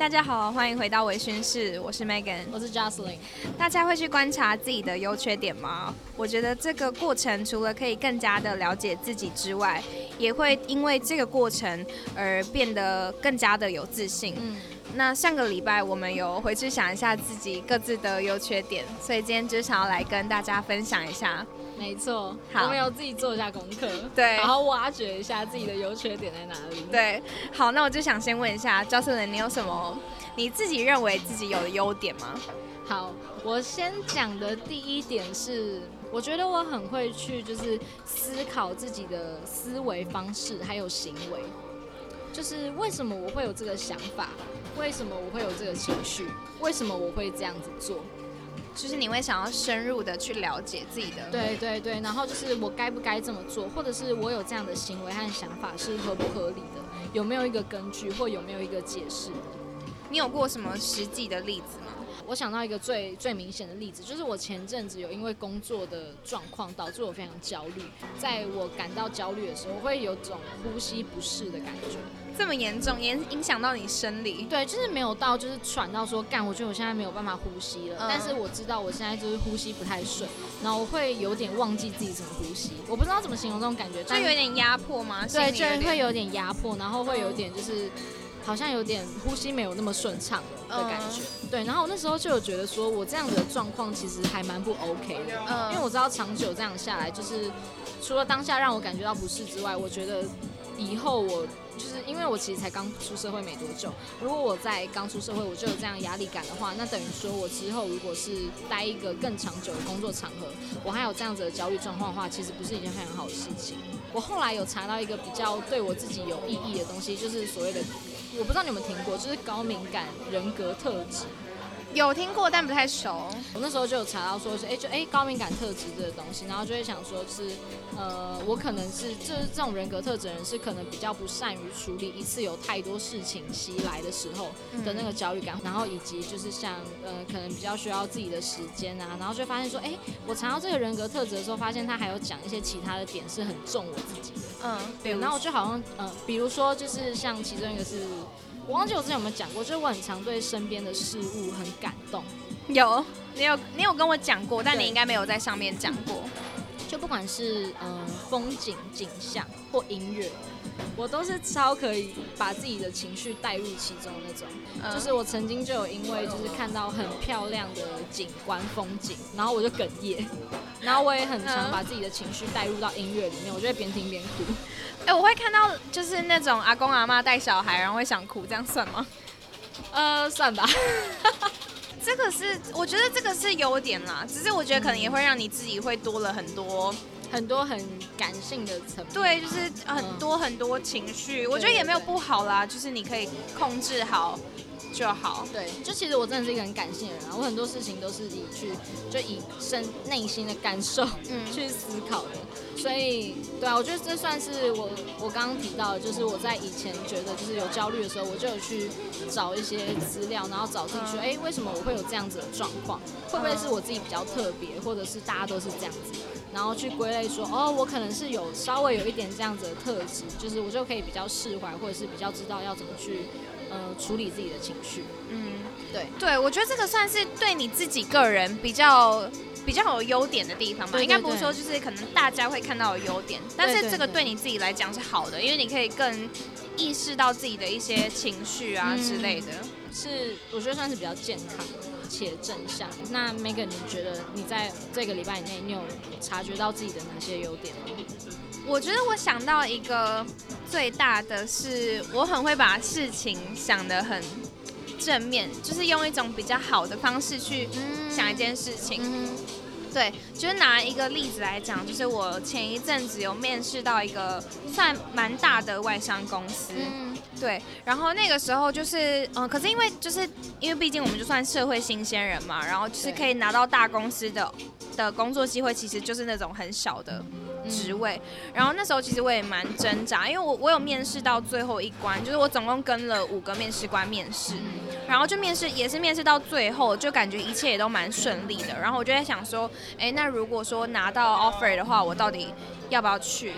大家好，欢迎回到微醺室，我是 Megan，我是 Jocelyn。大家会去观察自己的优缺点吗？我觉得这个过程除了可以更加的了解自己之外，也会因为这个过程而变得更加的有自信。嗯，那上个礼拜我们有回去想一下自己各自的优缺点，所以今天就想要来跟大家分享一下。没错，我们有自己做一下功课，对，然后挖掘一下自己的优缺点在哪里。对，好，那我就想先问一下教授人，你有什么你自己认为自己有的优点吗？好，我先讲的第一点是，我觉得我很会去就是思考自己的思维方式还有行为，就是为什么我会有这个想法，为什么我会有这个情绪，为什么我会这样子做。就是你会想要深入的去了解自己的，对对对，然后就是我该不该这么做，或者是我有这样的行为和想法是合不合理的，有没有一个根据或有没有一个解释？你有过什么实际的例子吗？我想到一个最最明显的例子，就是我前阵子有因为工作的状况导致我非常焦虑，在我感到焦虑的时候，我会有种呼吸不适的感觉。这么严重，影影响到你生理？对，就是没有到，就是喘到说干，我觉得我现在没有办法呼吸了。但是我知道我现在就是呼吸不太顺，然后我会有点忘记自己怎么呼吸。我不知道怎么形容这种感觉，就有点压迫吗？对，就会有点压迫，然后会有点就是好像有点呼吸没有那么顺畅的感觉。对，然后我那时候就有觉得说我这样的状况其实还蛮不 OK 的，因为我知道长久这样下来，就是除了当下让我感觉到不适之外，我觉得。以后我就是因为我其实才刚出社会没多久，如果我在刚出社会我就有这样压力感的话，那等于说我之后如果是待一个更长久的工作场合，我还有这样子的焦虑状况的话，其实不是一件非常好的事情。我后来有查到一个比较对我自己有意义的东西，就是所谓的，我不知道你有没有听过，就是高敏感人格特质。有听过，但不太熟。我那时候就有查到说是，哎，就哎高敏感特质这个东西，然后就会想说是，呃，我可能是就是这种人格特质人是可能比较不善于处理一次有太多事情袭来的时候的那个焦虑感，然后以及就是像呃可能比较需要自己的时间啊，然后就发现说，哎，我查到这个人格特质的时候，发现他还有讲一些其他的点是很重我自己的，嗯，对，然后我就好像呃，比如说就是像其中一个是。我忘记我之前有没有讲过，就是我很常对身边的事物很感动。有，你有你有跟我讲过，但你应该没有在上面讲过。就不管是嗯风景景象或音乐，我都是超可以把自己的情绪带入其中那种。就是我曾经就有因为就是看到很漂亮的景观风景，然后我就哽咽。然后我也很常把自己的情绪带入到音乐里面，我就会边听边哭。哎，我会看到就是那种阿公阿妈带小孩，然后会想哭，这样算吗？呃，算吧。这个是我觉得这个是优点啦，只是我觉得可能也会让你自己会多了很多很多很感性的层面。对，就是很多很多情绪，我觉得也没有不好啦，就是你可以控制好。就好，对，就其实我真的是一个很感性的人啊，我很多事情都是以去就以身内心的感受嗯。去思考的，所以对啊，我觉得这算是我我刚刚提到的，就是我在以前觉得就是有焦虑的时候，我就有去找一些资料，然后找自己说，哎，为什么我会有这样子的状况？会不会是我自己比较特别，或者是大家都是这样子？然后去归类说，哦，我可能是有稍微有一点这样子的特质，就是我就可以比较释怀，或者是比较知道要怎么去。呃，处理自己的情绪，嗯，对，对，我觉得这个算是对你自己个人比较比较有优点的地方吧。应该不是说就是可能大家会看到的优点，但是这个对你自己来讲是好的，因为你可以更意识到自己的一些情绪啊之类的，是我觉得算是比较健康且正向。那 Megan，你觉得你在这个礼拜以内，你有察觉到自己的哪些优点吗？我觉得我想到一个最大的是，我很会把事情想得很正面，就是用一种比较好的方式去想一件事情。对，就是拿一个例子来讲，就是我前一阵子有面试到一个算蛮大的外商公司。对，然后那个时候就是，嗯，可是因为就是因为毕竟我们就算社会新鲜人嘛，然后就是可以拿到大公司的的工作机会，其实就是那种很小的。职位，然后那时候其实我也蛮挣扎，因为我我有面试到最后一关，就是我总共跟了五个面试官面试，然后就面试也是面试到最后，就感觉一切也都蛮顺利的。然后我就在想说，哎，那如果说拿到 offer 的话，我到底要不要去，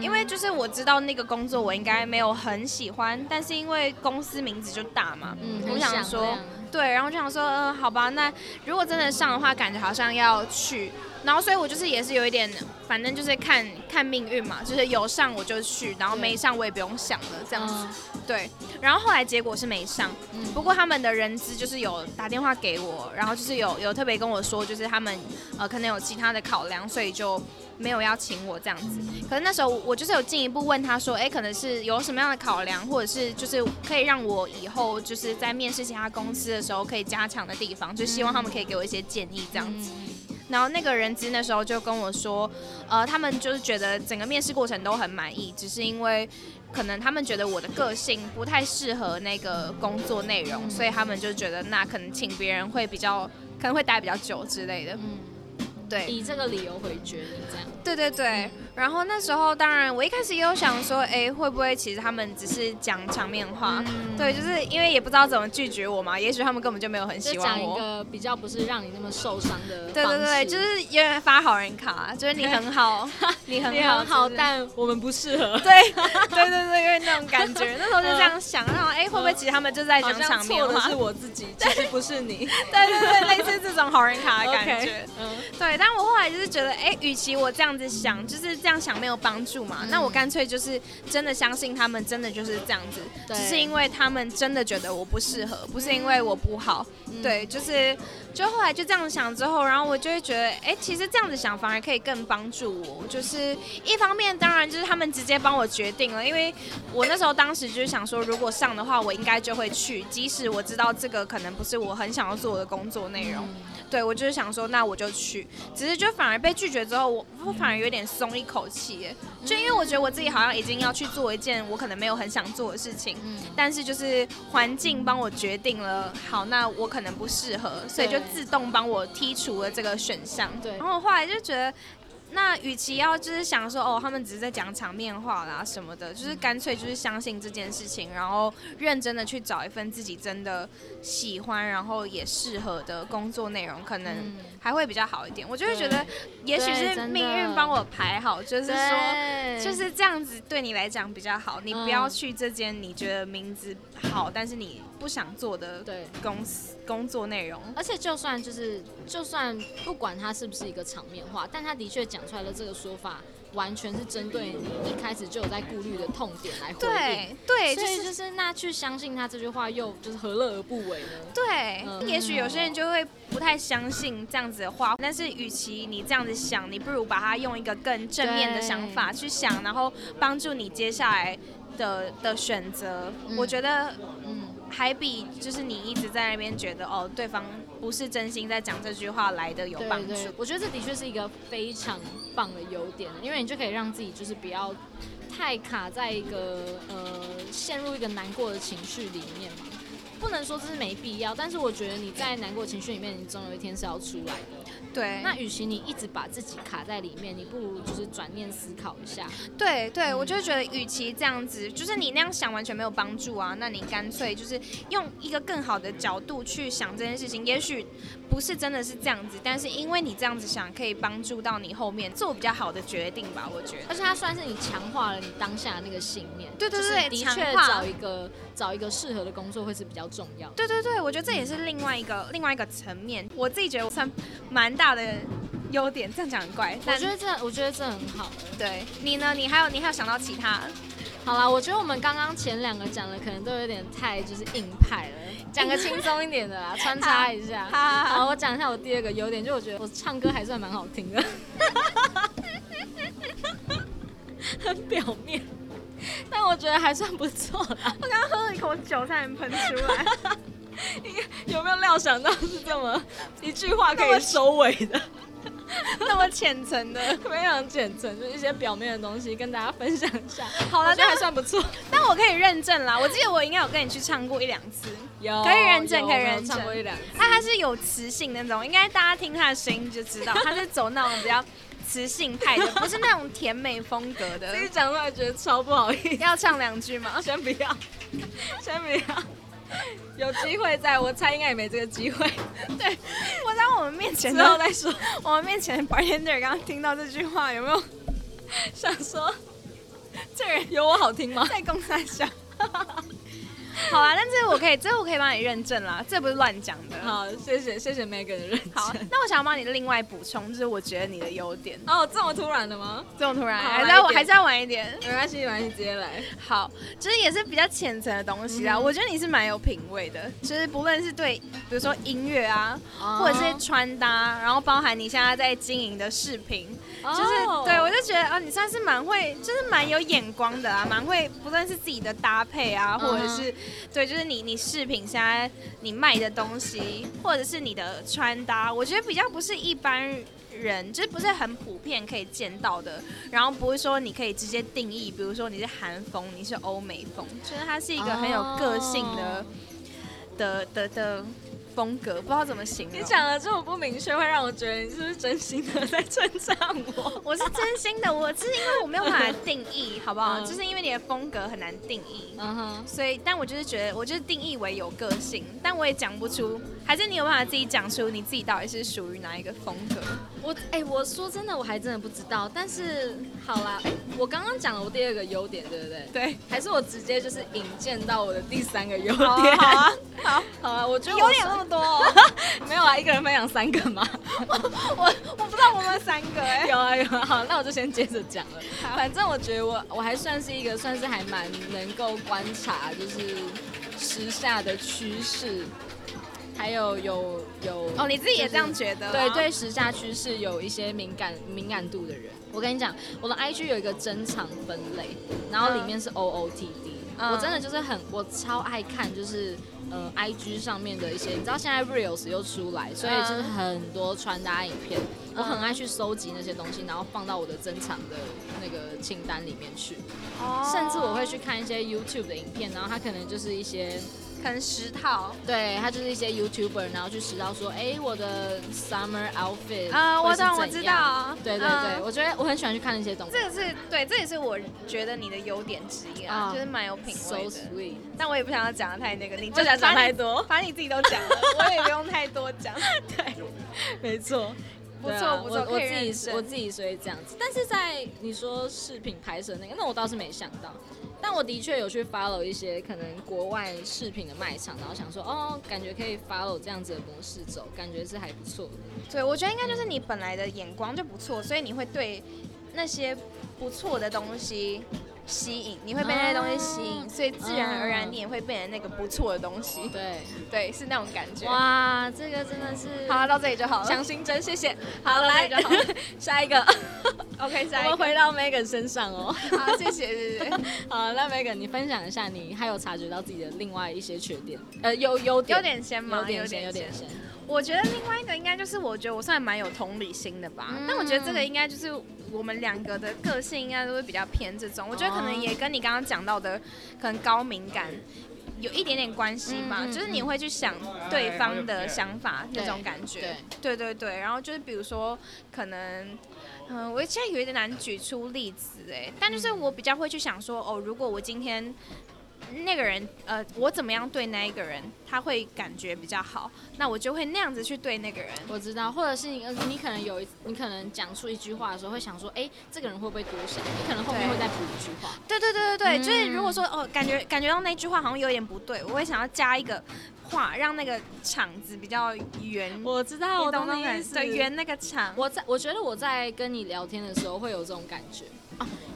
因为就是我知道那个工作我应该没有很喜欢，但是因为公司名字就大嘛，我想说对，然后就想说，嗯，好吧，那如果真的上的话，感觉好像要去。然后，所以我就是也是有一点，反正就是看看命运嘛，就是有上我就去，然后没上我也不用想了这样子。对，然后后来结果是没上，不过他们的人资就是有打电话给我，然后就是有有特别跟我说，就是他们呃可能有其他的考量，所以就没有邀请我这样子。可是那时候我就是有进一步问他说，哎，可能是有什么样的考量，或者是就是可以让我以后就是在面试其他公司的时候可以加强的地方，就希望他们可以给我一些建议这样子。然后那个人资那时候就跟我说，呃，他们就是觉得整个面试过程都很满意，只是因为可能他们觉得我的个性不太适合那个工作内容，所以他们就觉得那可能请别人会比较可能会待比较久之类的。嗯，对，以这个理由回绝你这样。对对对。然后那时候，当然我一开始也有想说，哎，会不会其实他们只是讲场面话？对，就是因为也不知道怎么拒绝我嘛。也许他们根本就没有很喜欢我。讲一个比较不是让你那么受伤的。对对对，就是有点发好人卡，就是你很好，你很好，很好，但我们不适合。对对对对，因为那种感觉，那时候就这样想，然后哎，会不会其实他们就在讲场面话？是我自己，其实不是你。对对对，类似这种好人卡的感觉。嗯。对，但我后来就是觉得，哎，与其我这样子想，就是。这样想没有帮助嘛？那我干脆就是真的相信他们，真的就是这样子，只是因为他们真的觉得我不适合，不是因为我不好。对，就是就后来就这样想之后，然后我就会觉得，哎，其实这样子想反而可以更帮助我。就是一方面，当然就是他们直接帮我决定了，因为我那时候当时就是想说，如果上的话，我应该就会去，即使我知道这个可能不是我很想要做的工作内容。对，我就是想说，那我就去。只是就反而被拒绝之后，我我反而有点松一口气，就因为我觉得我自己好像已经要去做一件我可能没有很想做的事情，但是就是环境帮我决定了，好，那我可能不适合，所以就自动帮我剔除了这个选项。对，然后我后来就觉得。那与其要就是想说哦，他们只是在讲场面话啦什么的，就是干脆就是相信这件事情，然后认真的去找一份自己真的喜欢，然后也适合的工作内容，可能还会比较好一点。我就会觉得，也许是命运帮我排好，就是说就是这样子对你来讲比较好。你不要去这间你觉得名字好，但是你不想做的公司工作内容。而且就算就是就算不管它是不是一个场面话，但他的确讲。讲出来的这个说法，完全是针对你一开始就有在顾虑的痛点来回应。对，所以就是那去相信他这句话，又就是何乐而不为呢？对，也许有些人就会不太相信这样子的话，但是与其你这样子想，你不如把它用一个更正面的想法去想，然后帮助你接下来的的选择。我觉得，嗯。还比就是你一直在那边觉得哦，对方不是真心在讲这句话来的有帮助。我觉得这的确是一个非常棒的优点，因为你就可以让自己就是不要太卡在一个呃陷入一个难过的情绪里面嘛。不能说这是没必要，但是我觉得你在难过情绪里面，你总有一天是要出来的。对，那与其你一直把自己卡在里面，你不如就是转念思考一下。对对，我就觉得，与其这样子，就是你那样想完全没有帮助啊，那你干脆就是用一个更好的角度去想这件事情。也许不是真的是这样子，但是因为你这样子想，可以帮助到你后面做比较好的决定吧。我觉得，而且它算是你强化了你当下的那个信念。对对对，的确找一个找一个适合的工作会是比较重要。对对对，我觉得这也是另外一个另外一个层面。我自己觉得我算蛮大的优点，这样讲很怪。我觉得这我觉得这很好。对你呢？你还有你还有想到其他？好啦，我觉得我们刚刚前两个讲的可能都有点太就是硬派了，讲个轻松一点的啦，穿插一下。好，我讲一下我第二个优点，就我觉得我唱歌还算蛮好听的。很表面。但我觉得还算不错啦。我刚刚喝了一口酒，差点喷出来。你有没有料想到是这么一句话可以收尾的？那么浅层的，非常浅层，就是一些表面的东西跟大家分享一下。好了，这还算不错。但我可以认证啦，我记得我应该有跟你去唱过一两次。有，可以认证，可以认证。唱过一两次。他他是有磁性那种，应该大家听他的声音就知道，他是走那种比较。磁性派的，不是那种甜美风格的。自己讲出来觉得超不好意思。要唱两句吗？先不要，先不要。有机会在，我猜应该也没这个机会。对，我在我们面前之后再说。我们面前 bartender 刚刚听到这句话，有没有想说，这人有我好听吗？在公山下。好啊，但是我可以，这我可以帮你认证啦，这不是乱讲的。好，谢谢谢谢 Megan 的认证。好，那我想要帮你另外补充，就是我觉得你的优点。哦，这么突然的吗？这么突然，还是要还是要晚一点？没关系，没关系，直接来。好，就是也是比较浅层的东西啦。我觉得你是蛮有品味的，就是不论是对，比如说音乐啊，或者是穿搭，然后包含你现在在经营的视频。就是对我就觉得啊，你算是蛮会，就是蛮有眼光的啊，蛮会，不论是自己的搭配啊，或者是对，就是你你饰品现在你卖的东西，或者是你的穿搭，我觉得比较不是一般人，就是不是很普遍可以见到的，然后不会说你可以直接定义，比如说你是韩风，你是欧美风，就是它是一个很有个性的的的的。风格不知道怎么形容，你讲的这么不明确，会让我觉得你是不是真心的在称赞我？我是真心的，我是因为我没有办法定义，好不好？就是因为你的风格很难定义，嗯哼，所以，但我就是觉得，我就是定义为有个性，但我也讲不出，还是你有办法自己讲出你自己到底是属于哪一个风格？我，哎，我说真的，我还真的不知道。但是，好啦，哎，我刚刚讲了我第二个优点，对不对？对，还是我直接就是引荐到我的第三个 优点？好啊，好，好啊，我觉得优点那么多，没有啊，一个人分享三个吗？我我不知道我们三个哎，有啊有啊，好，那我就先接着讲了。反正我觉得我我还算是一个算是还蛮能够观察，就是时下的趋势。还有有有哦，你自己也这样觉得？对对，时下趋势有一些敏感敏感度的人，我跟你讲，我的 IG 有一个珍藏分类，然后里面是 OOTD，我真的就是很我超爱看，就是呃 IG 上面的一些，你知道现在 Reels 又出来，所以就是很多穿搭影片，我很爱去收集那些东西，然后放到我的珍藏的那个清单里面去，甚至我会去看一些 YouTube 的影片，然后它可能就是一些。可能十套，对他就是一些 YouTuber，然后去十套说，哎，我的 summer outfit 啊，我懂，我知道，对对对，我觉得我很喜欢去看那些东西。这个是对，这也是我觉得你的优点之一啊，就是蛮有品味的。So sweet，但我也不想要讲的太那个，你就想讲太多，反正你自己都讲了，我也不用太多讲。对，没错，不错不错，我自己我自己所以这样子。但是在你说饰品拍摄那个，那我倒是没想到。但我的确有去 follow 一些可能国外饰品的卖场，然后想说，哦，感觉可以 follow 这样子的模式走，感觉是还不错的。对，我觉得应该就是你本来的眼光就不错，所以你会对那些不错的东西。吸引你会被那些东西吸引，所以自然而然你也会变成那个不错的东西。对对，是那种感觉。哇，这个真的是好，到这里就好了。强心针，谢谢。好，来 下一个。OK，下一个。我们回到 Megan 身上哦。好，谢谢谢谢。好，那 Megan 你分享一下，你还有察觉到自己的另外一些缺点？呃，优优点。优点先吗？有点先，有点先。我觉得另外一个应该就是，我觉得我算蛮有同理心的吧。但我觉得这个应该就是我们两个的个性应该都会比较偏这种。我觉得可能也跟你刚刚讲到的，可能高敏感有一点点关系吧。就是你会去想对方的想法那种感觉。对对对。然后就是比如说，可能嗯，我现在有一点难举出例子哎，但就是我比较会去想说，哦，如果我今天。那个人，呃，我怎么样对那一个人，他会感觉比较好，那我就会那样子去对那个人。我知道，或者是你，你可能有，你可能讲出一句话的时候，会想说，哎，这个人会不会多想？你可能后面会再补一句话。对对对对对，就是如果说，哦，感觉感觉到那句话好像有点不对，我会想要加一个话，让那个场子比较圆。我知道，我懂那个意思。对，圆那个场。我在，我觉得我在跟你聊天的时候会有这种感觉。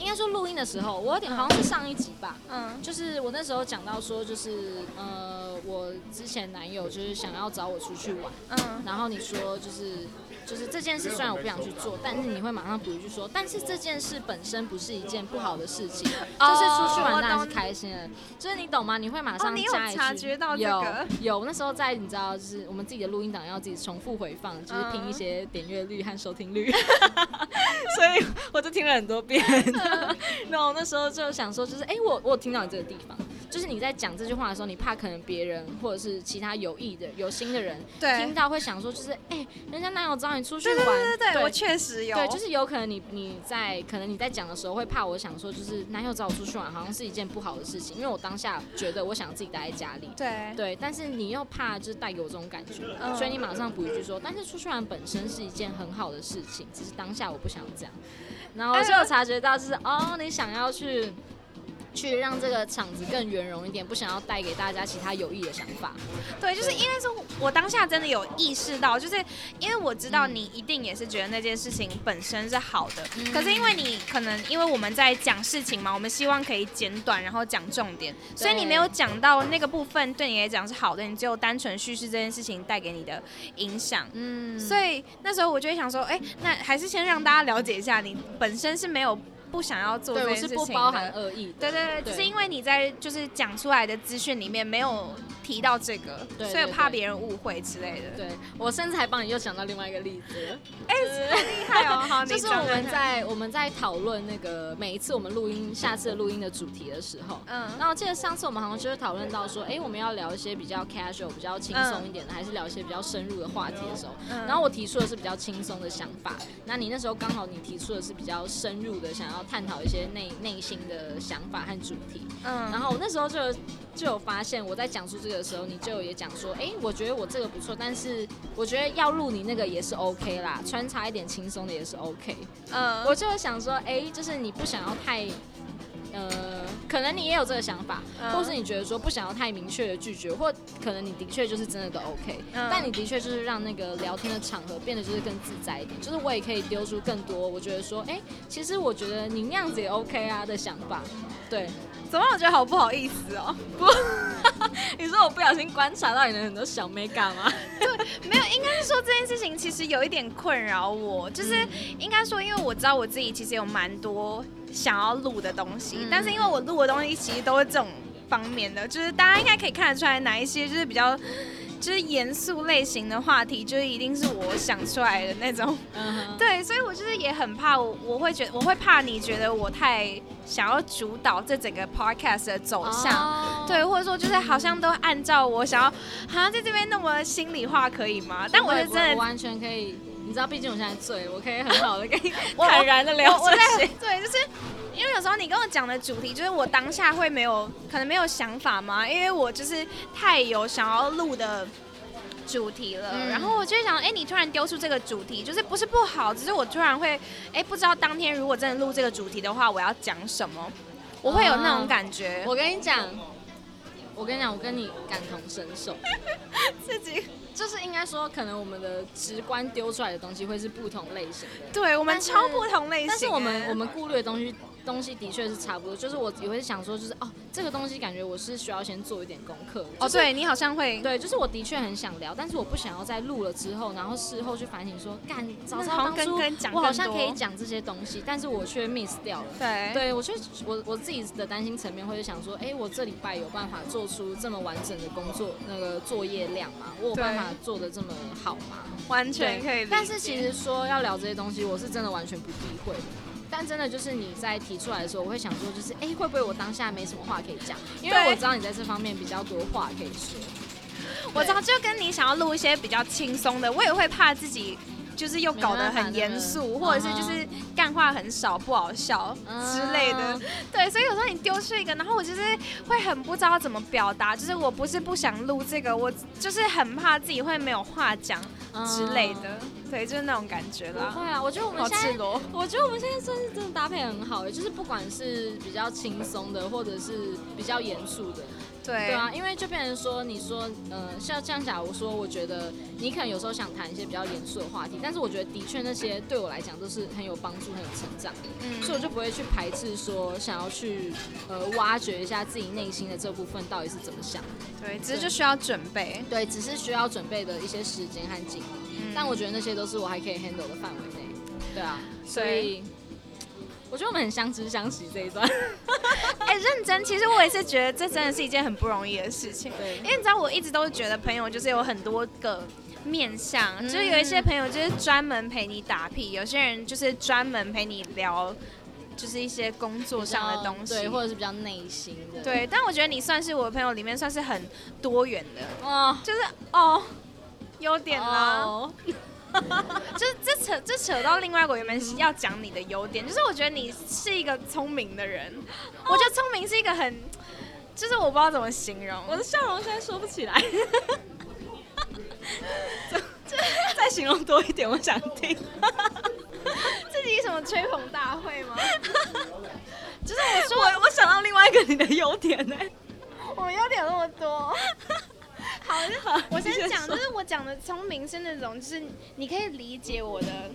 啊，应该说录音的时候，我有点好像是上一集吧，嗯，就是我那时候讲到说，就是呃，我之前男友就是想要找我出去玩，嗯，然后你说就是。就是这件事，虽然我不想去做，但是你会马上补一句说，但是这件事本身不是一件不好的事情，就是出去玩当然是开心的，就是你懂吗？你会马上加一句，有有那时候在你知道，就是我们自己的录音档要自己重复回放，就是听一些点阅率和收听率，所以我就听了很多遍，然后那时候就想说，就是哎，我我听到你这个地方。就是你在讲这句话的时候，你怕可能别人或者是其他有意的、有心的人听到会想说，就是哎，人家男友找你出去玩，对对对对，我确实有，对，就是有可能你你在可能你在讲的时候会怕我想说，就是男友找我出去玩好像是一件不好的事情，因为我当下觉得我想自己待在家里，对对，但是你又怕就是带给我这种感觉，所以你马上补一句说，但是出去玩本身是一件很好的事情，只是当下我不想这样，然后我就察觉到就是哦，你想要去。去让这个场子更圆融一点，不想要带给大家其他有益的想法。对，就是因为说，我当下真的有意识到，就是因为我知道你一定也是觉得那件事情本身是好的，可是因为你可能因为我们在讲事情嘛，我们希望可以简短，然后讲重点，所以你没有讲到那个部分对你来讲是好的，你只有单纯叙事这件事情带给你的影响。嗯，所以那时候我就会想说，哎，那还是先让大家了解一下，你本身是没有。不想要做这件事情的，不包含恶意。对对对，只是因为你在就是讲出来的资讯里面没有提到这个，所以怕别人误会之类的。对我甚至还帮你又想到另外一个例子，哎，厉害哦！好，就是我们在我们在讨论那个每一次我们录音下次录音的主题的时候，嗯，那我记得上次我们好像就是讨论到说，哎，我们要聊一些比较 casual、比较轻松一点的，还是聊一些比较深入的话题的时候，然后我提出的是比较轻松的想法，那你那时候刚好你提出的是比较深入的想要。探讨一些内内心的想法和主题，嗯，然后我那时候就就有发现，我在讲述这个的时候，你就也讲说，哎，我觉得我这个不错，但是我觉得要录你那个也是 OK 啦，穿插一点轻松的也是 OK，嗯，我就想说，哎，就是你不想要太。呃，可能你也有这个想法，或是你觉得说不想要太明确的拒绝，或可能你的确就是真的都 OK，但你的确就是让那个聊天的场合变得就是更自在一点，就是我也可以丢出更多，我觉得说，哎，其实我觉得你那样子也 OK 啊的想法，对，怎么我觉得好不好意思哦？不，你说我不小心观察到你的很多小美感吗？对，没有，应该是说这件事情其实有一点困扰我，就是应该说，因为我知道我自己其实有蛮多。想要录的东西，但是因为我录的东西其实都是这种方面的，就是大家应该可以看得出来哪一些就是比较就是严肃类型的话题，就是一定是我想出来的那种。对，所以我就是也很怕，我我会觉我会怕你觉得我太想要主导这整个 podcast 的走向，对，或者说就是好像都按照我想要，好像在这边那么心里话可以吗？但我是真的完全可以。你知道，毕竟我现在醉，我可以很好的跟你 坦然的聊这些。对，就是因为有时候你跟我讲的主题，就是我当下会没有可能没有想法嘛，因为我就是太有想要录的主题了。然后我就想，哎，你突然丢出这个主题，就是不是不好，只是我突然会，哎，不知道当天如果真的录这个主题的话，我要讲什么，我会有那种感觉。我跟你讲，我跟你讲，我跟你感同身受，自己。就是应该说，可能我们的直观丢出来的东西会是不同类型的，对我们超不同类型。但是我们我们顾虑的东西。东西的确是差不多，就是我也会想说，就是哦，这个东西感觉我是需要先做一点功课。哦，对你好像会，对，就是我的确很想聊，但是我不想要在录了之后，然后事后去反省说，干，早知道当初我好像可以讲这些东西，但是我却 miss 掉了。对，对我却我我自己的担心层面会想说，哎，我这礼拜有办法做出这么完整的工作那个作业量吗？我有办法做的这么好吗？完全可以。但是其实说要聊这些东西，我是真的完全不避讳。但真的就是你在提出来的时候，我会想说，就是哎，会不会我当下没什么话可以讲？因为我知道你在这方面比较多话可以说。我知道，就跟你想要录一些比较轻松的，我也会怕自己就是又搞得很严肃，或者是就是干话很少、不好笑之类的。对，所以有时候你丢出一个，然后我就是会很不知道怎么表达。就是我不是不想录这个，我就是很怕自己会没有话讲之类的。对，就是那种感觉啦。会啊，我觉得我们现在，我觉得我们现在算是真的搭配很好，就是不管是比较轻松的，或者是比较严肃的。对。对啊，因为就变成说，你说，呃，像这样假如说，我觉得你可能有时候想谈一些比较严肃的话题，但是我觉得的确那些对我来讲都是很有帮助、很有成长的，嗯，所以我就不会去排斥说想要去呃挖掘一下自己内心的这部分到底是怎么想。对，只是就需要准备。对，只是需要准备的一些时间和精力。但我觉得那些都是我还可以 handle 的范围内，对啊，所以我觉得我们很相知相惜这一段。哎，认真，其实我也是觉得这真的是一件很不容易的事情。对，因为你知道，我一直都觉得朋友就是有很多个面相，就是有一些朋友就是专门陪你打屁，有些人就是专门陪你聊。就是一些工作上的东西，对，或者是比较内心的。对，但我觉得你算是我的朋友里面算是很多元的，哦，就是哦，优点啦。就是这扯这扯到另外一个原本要讲你的优点，就是我觉得你是一个聪明的人，我觉得聪明是一个很，就是我不知道怎么形容，我的笑容现在说不起来，再形容多一点，我想听，自己什么吹捧大会吗？就是我说我我想到另外一个你的优点呢，我优点那么多。好，我先讲，就是我讲的聪明是那种，就是你可以理解我的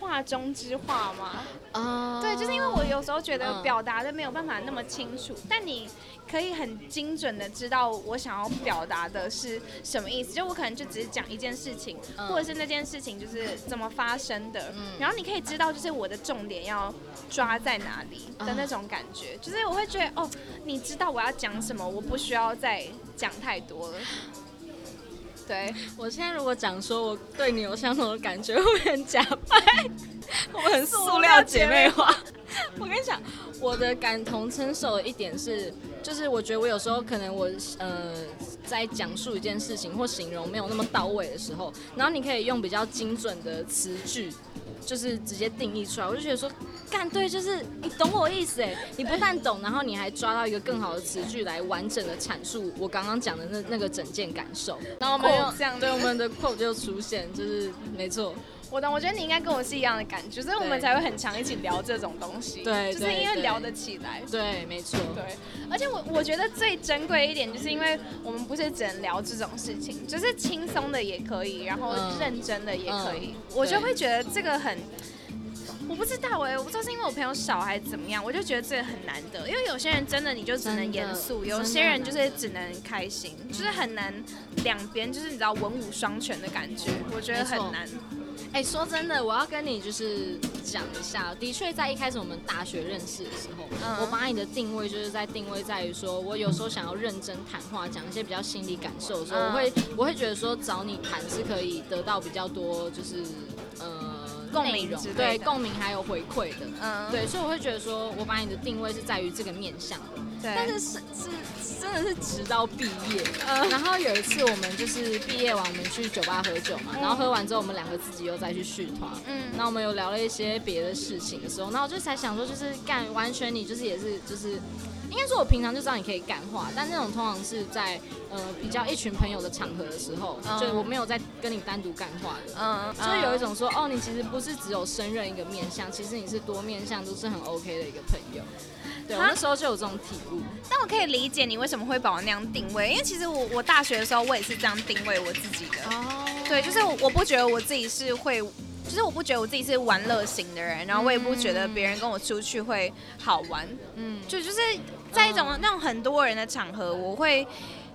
话中之话吗？啊，对，就是因为我有时候觉得表达的没有办法那么清楚，但你可以很精准的知道我想要表达的是什么意思。就我可能就只是讲一件事情，或者是那件事情就是怎么发生的，然后你可以知道就是我的重点要抓在哪里的那种感觉。就是我会觉得哦，你知道我要讲什么，我不需要再讲太多了。对 我现在如果讲说我对你有相同的感觉，会很假掰，我们很塑料姐妹花。我跟你讲，我的感同身受的一点是，就是我觉得我有时候可能我呃在讲述一件事情或形容没有那么到位的时候，然后你可以用比较精准的词句。就是直接定义出来，我就觉得说，干对，就是你懂我意思哎，你不但懂，然后你还抓到一个更好的词句来完整的阐述我刚刚讲的那那个整件感受。然后我们这样，对我们的 quote 就出现，就是没错。我懂，我觉得你应该跟我是一样的感觉，所以我们才会很常一起聊这种东西。对，就是因为聊得起来。对，没错。对，而且我我觉得最珍贵一点，就是因为我们不是只能聊这种事情，就是轻松的也可以，然后认真的也可以，我就会觉得这个很。我不知道哎，我不知道是因为我朋友少还是怎么样，我就觉得这个很难得，因为有些人真的你就只能严肃，有些人就是只能开心，就是很难两边就是你知道文武双全的感觉，我觉得很难。哎，说真的，我要跟你就是讲一下，的确在一开始我们大学认识的时候，我把你的定位就是在定位在于说，我有时候想要认真谈话，讲一些比较心理感受的时候，我会我会觉得说找你谈是可以得到比较多就是呃。共鸣对共鸣还有回馈的，嗯，对，所以我会觉得说，我把你的定位是在于这个面向的，对。但是是是真的是直到毕业，嗯，然后有一次我们就是毕业完，我们去酒吧喝酒嘛，然后喝完之后，我们两个自己又再去续团，嗯，那我们有聊了一些别的事情的时候，那我就才想说，就是干完全你就是也是就是。应该说，我平常就知道你可以感化，但那种通常是在呃比较一群朋友的场合的时候，就我没有在跟你单独感化的，嗯，就有一种说，哦，你其实不是只有胜任一个面相，其实你是多面相，都是很 OK 的一个朋友。对，我那时候就有这种体悟。但我可以理解你为什么会把我那样定位，因为其实我我大学的时候我也是这样定位我自己的。哦，对，就是我不觉得我自己是会。就是我不觉得我自己是玩乐型的人，然后我也不觉得别人跟我出去会好玩，嗯，就就是在一种那种很多人的场合，我会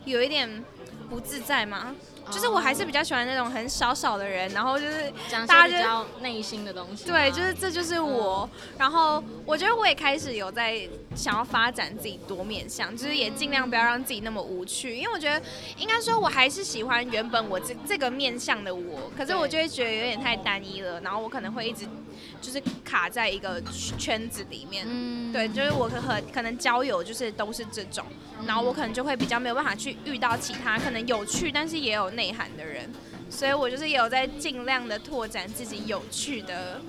有一点不自在吗？就是我还是比较喜欢那种很少少的人，然后就是大家比较内心的东西。对，就是这就是我。然后我觉得我也开始有在想要发展自己多面相，就是也尽量不要让自己那么无趣。因为我觉得应该说我还是喜欢原本我这这个面相的我，可是我就会觉得有点太单一了，然后我可能会一直就是卡在一个圈子里面。嗯，对，就是我和可能交友就是都是这种，然后我可能就会比较没有办法去遇到其他可能有趣，但是也有。内涵的人，所以我就是有在尽量的拓展自己有趣的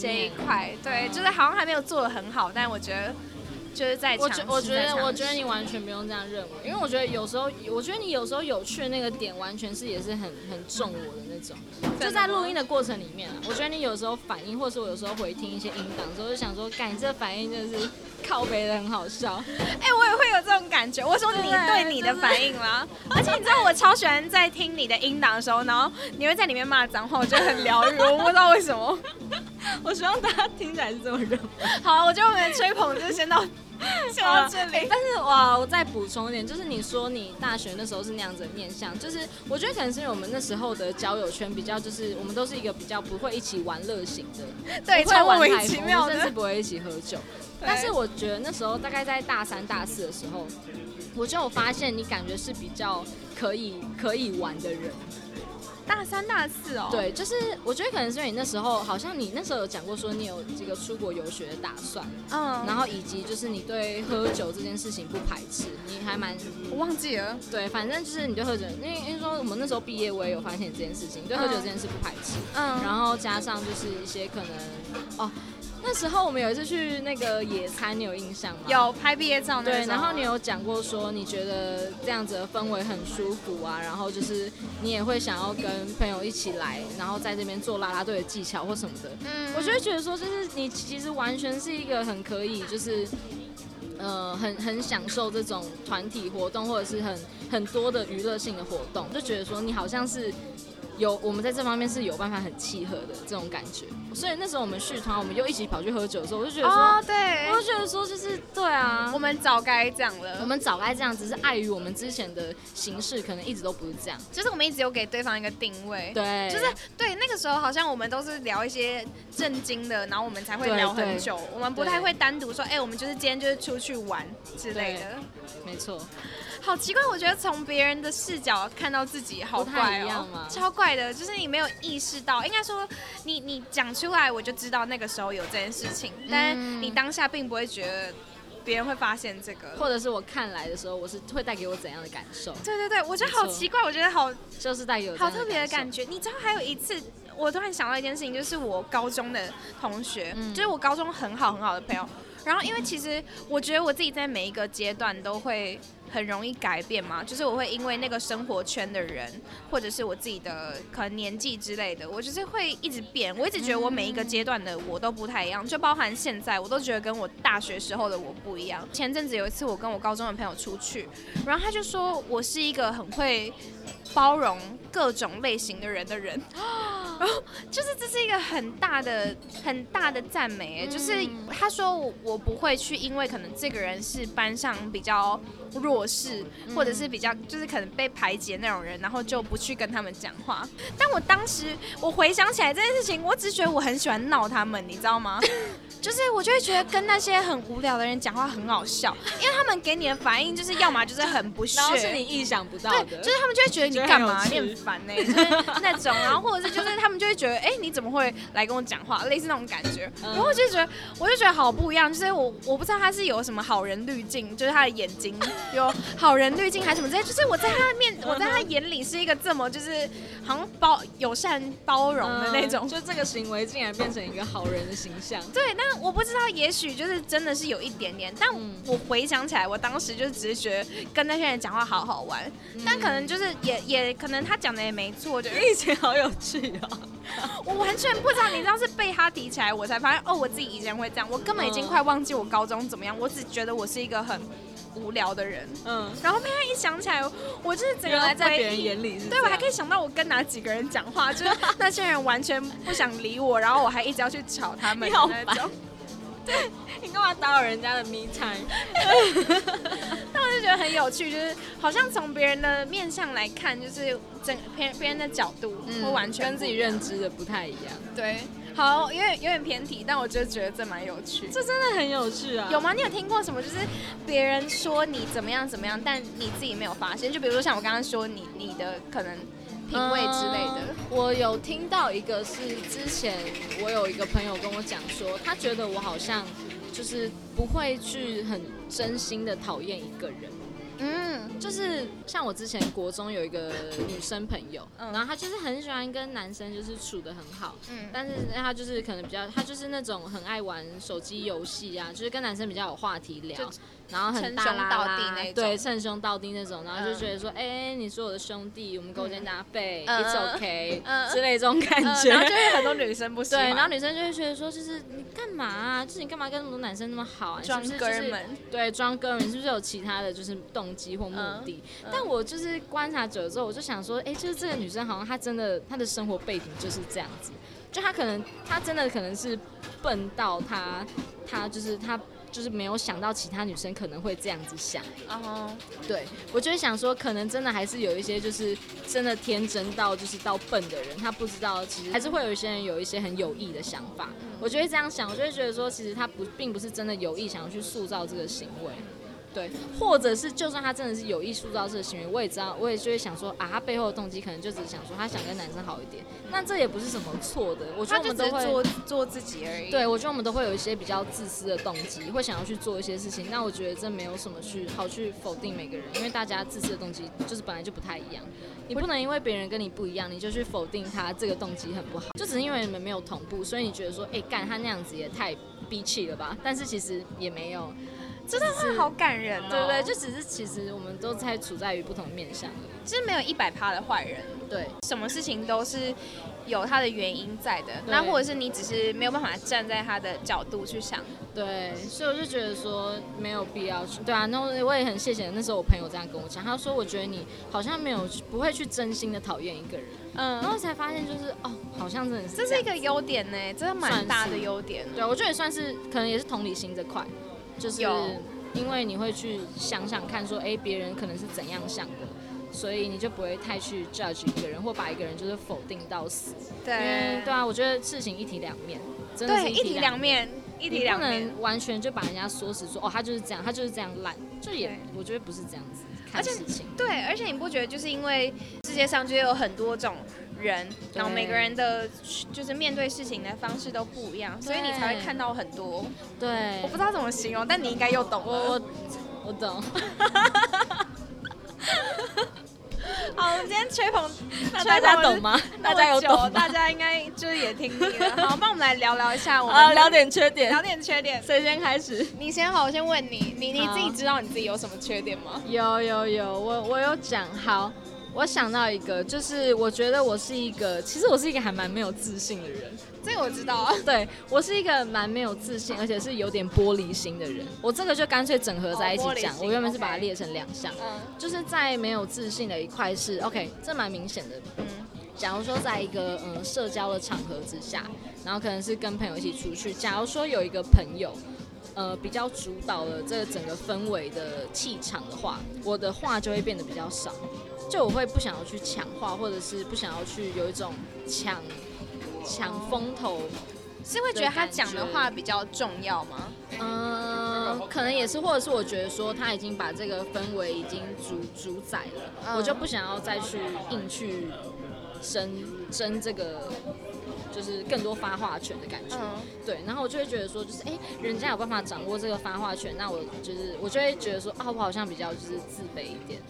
这一块，对，就是好像还没有做的很好，但我觉得就是在我觉我觉得我觉得你完全不用这样认为，因为我觉得有时候我觉得你有时候有趣的那个点，完全是也是很很重我的那种，就在录音的过程里面啊，我觉得你有时候反应，或者是我有时候回听一些音档的时候，就想说，干你这反应真的是。靠背的很好笑，哎，我也会有这种感觉。我说你对你的反应啦，而且你知道我超喜欢在听你的音档的时候，然后你会在里面骂脏话，我觉得很疗愈。我不知道为什么，我希望大家听起来是这么认为。好，我觉得我们吹捧就先到先到这里。但是哇，我再补充一点，就是你说你大学那时候是那样子的面相，就是我觉得可能是因为我们那时候的交友圈比较，就是我们都是一个比较不会一起玩乐型的，对，超莫名其妙，甚至不会一起喝酒。但是我觉得那时候大概在大三、大四的时候，我就有发现你感觉是比较可以可以玩的人。大三大四哦。对，就是我觉得可能是因为你那时候好像你那时候有讲过说你有这个出国游学的打算，嗯，然后以及就是你对喝酒这件事情不排斥，你还蛮我忘记了。对，反正就是你对喝酒，因为因为说我们那时候毕业，我也有发现这件事情，对喝酒这件事不排斥，嗯，然后加上就是一些可能哦。那时候我们有一次去那个野餐，你有印象吗？有拍毕业照。对，然后你有讲过说你觉得这样子的氛围很舒服啊，然后就是你也会想要跟朋友一起来，然后在这边做啦啦队的技巧或什么的。嗯，我就会觉得说，就是你其实完全是一个很可以，就是呃，很很享受这种团体活动或者是很很多的娱乐性的活动，就觉得说你好像是。有我们在这方面是有办法很契合的这种感觉，所以那时候我们续团，我们又一起跑去喝酒的时候，我就觉得说，对，我就觉得说就是对啊，我们早该这样了，我们早该这样，只是碍于我们之前的形式，可能一直都不是这样，就是我们一直有给对方一个定位，对，就是对那个时候好像我们都是聊一些震惊的，然后我们才会聊很久，我们不太会单独说，哎，我们就是今天就是出去玩之类的，没错。好奇怪，我觉得从别人的视角看到自己好怪哦，超怪的，就是你没有意识到，应该说你你讲出来我就知道那个时候有这件事情，但你当下并不会觉得别人会发现这个，或者是我看来的时候，我是会带给我怎样的感受？对对对，我觉得好奇怪，我觉得好就是带有好特别的感觉。你知道还有一次，我突然想到一件事情，就是我高中的同学，就是我高中很好很好的朋友。然后，因为其实我觉得我自己在每一个阶段都会很容易改变嘛，就是我会因为那个生活圈的人，或者是我自己的可能年纪之类的，我就是会一直变。我一直觉得我每一个阶段的我都不太一样，就包含现在，我都觉得跟我大学时候的我不一样。前阵子有一次我跟我高中的朋友出去，然后他就说我是一个很会包容各种类型的人的人。然后就是这是一个很大的很大的赞美，就是他说我我不会去因为可能这个人是班上比较弱势，或者是比较就是可能被排挤那种人，然后就不去跟他们讲话。但我当时我回想起来这件事情，我只觉得我很喜欢闹他们，你知道吗？就是我就会觉得跟那些很无聊的人讲话很好笑，因为他们给你的反应就是要么就是很不屑，然后是你意想不到的，就是他们就会觉得你干嘛，你很烦呢，就是那种，然后或者是就是他们就会觉得，哎，你怎么会来跟我讲话，类似那种感觉，然后就觉得我就觉得好不一样，就是我我不知道他是有什么好人滤镜，就是他的眼睛有好人滤镜还是什么之类，就是我在他面，我在他眼里是一个这么就是好像包友善包容的那种，就这个行为竟然变成一个好人的形象，对，那。我不知道，也许就是真的是有一点点，但我回想起来，我当时就只是觉得跟那些人讲话好好玩，但可能就是也也可能他讲的也没错，就以前好有趣啊！我完全不知道，你知道是被他提起来，我才发现哦，我自己以前会这样，我根本已经快忘记我高中怎么样，我只觉得我是一个很无聊的人，嗯，然后被他一想起来，我就是整个在别人眼里，对我还可以想到我跟哪几个人讲话，就是 那些人完全不想理我，然后我还一直要去吵他们那种。对你干嘛打扰人家的 me time？那我就觉得很有趣，就是好像从别人的面相来看，就是整别别人的角度，会完全跟自己认知的不太一样。对，好，有点有点偏题，但我就觉得这蛮有趣。这真的很有趣啊！有吗？你有听过什么？就是别人说你怎么样怎么样，但你自己没有发现？就比如说像我刚刚说你你的可能。品味之类的，我有听到一个是之前我有一个朋友跟我讲说，他觉得我好像就是不会去很真心的讨厌一个人。嗯，就是像我之前国中有一个女生朋友，然后她就是很喜欢跟男生就是处的很好，嗯，但是她就是可能比较，她就是那种很爱玩手机游戏啊，就是跟男生比较有话题聊，然后很大拉拉，对，称兄道弟那种，然后就觉得说，哎，你是我的兄弟，我们勾肩搭背，it's OK 之类这种感觉，然后就会很多女生不喜欢，对，然后女生就会觉得说，就是你干嘛啊？就是你干嘛跟那么多男生那么好啊？装哥们，对，装哥们是不是有其他的就是动？机或目的，但我就是观察久了之后，我就想说，哎，就是这个女生好像她真的她的生活背景就是这样子，就她可能她真的可能是笨到她她就是她就是没有想到其他女生可能会这样子想，哦，对我就会想说，可能真的还是有一些就是真的天真到就是到笨的人，他不知道其实还是会有一些人有一些很有意的想法，我就会这样想，我就会觉得说，其实他不并不是真的有意想要去塑造这个行为。对，或者是就算他真的是有意塑造这个行为，我也知道，我也就会想说啊，他背后的动机可能就只是想说他想跟男生好一点，那这也不是什么错的。我觉得我们都会做做自己而已。对，我觉得我们都会有一些比较自私的动机，会想要去做一些事情。那我觉得这没有什么去好去否定每个人，因为大家自私的动机就是本来就不太一样。你不能因为别人跟你不一样，你就去否定他这个动机很不好。就只是因为你们没有同步，所以你觉得说，哎，干他那样子也太逼气了吧？但是其实也没有，真的是好感人哦。对不对？就只是其实我们都在处在于不同面相，其实没有一百趴的坏人。对，什么事情都是有他的原因在的。那或者是你只是没有办法站在他的角度去想。对，所以我就觉得说没有必要去。对啊，那我也很谢谢那时候我朋友这样跟我讲，他说我觉得你好像没有不会去真心的讨厌一个人。嗯，然后才发现就是哦，好像真的是这是一个优点呢，真的蛮大的优点。对，我觉得也算是可能也是同理心这块，就是因为你会去想想看说，哎，别人可能是怎样想的。所以你就不会太去 judge 一个人，或把一个人就是否定到死。对，对啊，我觉得事情一体两面，真的是一体两面，一体两面，不能完全就把人家说死，说哦他就是这样，他就是这样烂，就也我觉得不是这样子看事情。对，而且你不觉得就是因为世界上就有很多种人，然后每个人的就是面对事情的方式都不一样，所以你才会看到很多。对，我不知道怎么形容，但你应该又懂了。我我懂。好，我们今天吹捧，大家懂吗？大家有懂？大家应该就是也听腻了。好，那我们来聊聊一下，我们聊点缺点，聊点缺点。谁先开始？你先好，我先问你，你你自己知道你自己有什么缺点吗？有有有，我我有讲好。我想到一个，就是我觉得我是一个，其实我是一个还蛮没有自信的人。这个我知道啊。对我是一个蛮没有自信，而且是有点玻璃心的人。我这个就干脆整合在一起讲。我原本是把它列成两项，就是在没有自信的一块是 OK，这蛮明显的。嗯，假如说在一个嗯社交的场合之下，然后可能是跟朋友一起出去，假如说有一个朋友，呃，比较主导了这个整个氛围的气场的话，我的话就会变得比较少。就我会不想要去抢话，或者是不想要去有一种抢抢风头，是会觉得他讲的话比较重要吗？嗯，可能也是，或者是我觉得说他已经把这个氛围已经主主宰了，我就不想要再去硬去争争这个，就是更多发话权的感觉。对，然后我就会觉得说，就是哎，人家有办法掌握这个发话权，那我就是我就会觉得说，啊，我好像比较就是自卑一点。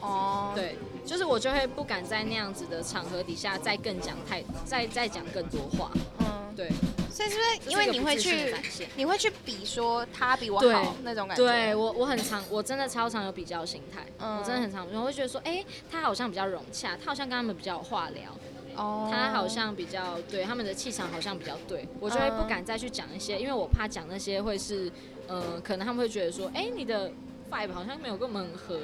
哦，对，就是我就会不敢在那样子的场合底下再更讲太，再再讲更多话。嗯，对。所以是不是因为你会去，你会去比说他比我好那种感觉？对我，我很常，我真的超常有比较心态。嗯，我真的很常，我会觉得说，哎，他好像比较融洽，他好像跟他们比较有话聊。哦。他好像比较对他们的气场好像比较对，我就会不敢再去讲一些，因为我怕讲那些会是，呃，可能他们会觉得说，哎，你的。Vibe 好像没有跟我们很合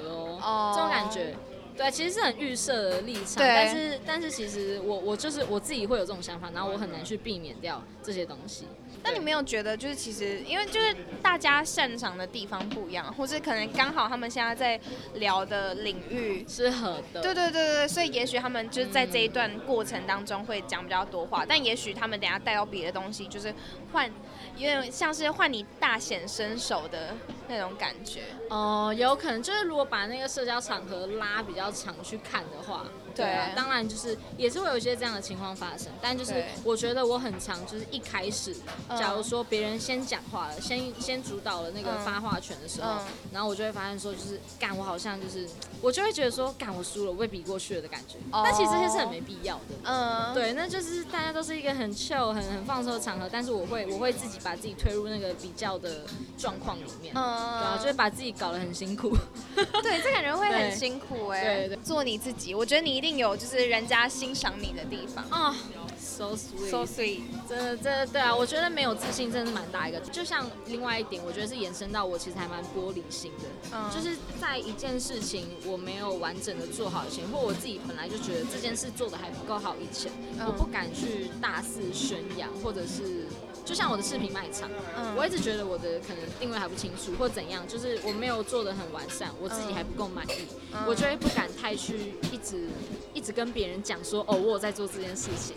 哦，这种感觉，对，其实是很预设的立场，但是但是其实我我就是我自己会有这种想法，然后我很难去避免掉这些东西。那你没有觉得就是其实因为就是大家擅长的地方不一样，或者可能刚好他们现在在聊的领域是合的，对对对对，所以也许他们就是在这一段过程当中会讲比较多话，但也许他们等下带到别的东西，就是换。有点像是换你大显身手的那种感觉。哦，有可能就是如果把那个社交场合拉比较长去看的话。对。啊，当然就是也是会有一些这样的情况发生，但就是我觉得我很常就是一开始，假如说别人先讲话了，先先主导了那个发话权的时候，然后我就会发现说就是干我好像就是我就会觉得说干我输了，我被比过去了的感觉。但其实这些是很没必要的。嗯，对，那就是大家都是一个很 chill 很很放松的场合，但是我会我会自己把自己推入那个比较的状况里面，对啊，就会把自己搞得很辛苦。对，这感觉会很辛苦哎。对对，做你自己，我觉得你一定。定有就是人家欣赏你的地方啊，so sweet，so sweet，真的，真的，对啊，我觉得没有自信真的是蛮大一个。就像另外一点，我觉得是延伸到我其实还蛮玻璃心的，就是在一件事情我没有完整的做好以前，或我自己本来就觉得这件事做的还不够好以前，我不敢去大肆宣扬，或者是。就像我的视频卖场，我一直觉得我的可能定位还不清楚，或怎样，就是我没有做的很完善，我自己还不够满意，我就会不敢太去一直一直跟别人讲说，哦，我有在做这件事情。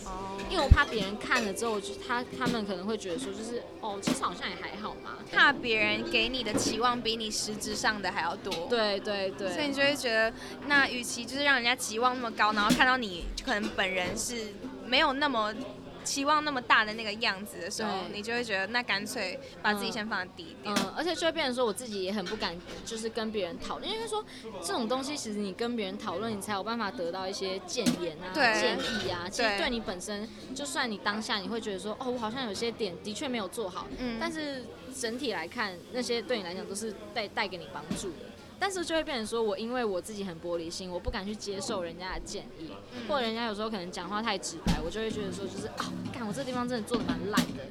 因为我怕别人看了之后，就他他们可能会觉得说，就是哦，其实好像也还好嘛。怕别人给你的期望比你实质上的还要多。对对对。所以你就会觉得，那与其就是让人家期望那么高，然后看到你可能本人是没有那么。期望那么大的那个样子的时候，你就会觉得那干脆把自己先放低一点。嗯，而且就会变成说，我自己也很不敢，就是跟别人讨论，因为说这种东西，其实你跟别人讨论，你才有办法得到一些建言啊、建议啊。其实对你本身，就算你当下你会觉得说，哦，我好像有些点的确没有做好，嗯，但是整体来看，那些对你来讲都是带带给你帮助的。但是就会变成说，我因为我自己很玻璃心，我不敢去接受人家的建议，或者人家有时候可能讲话太直白，我就会觉得说，就是啊，看我这地方真的做的蛮烂的。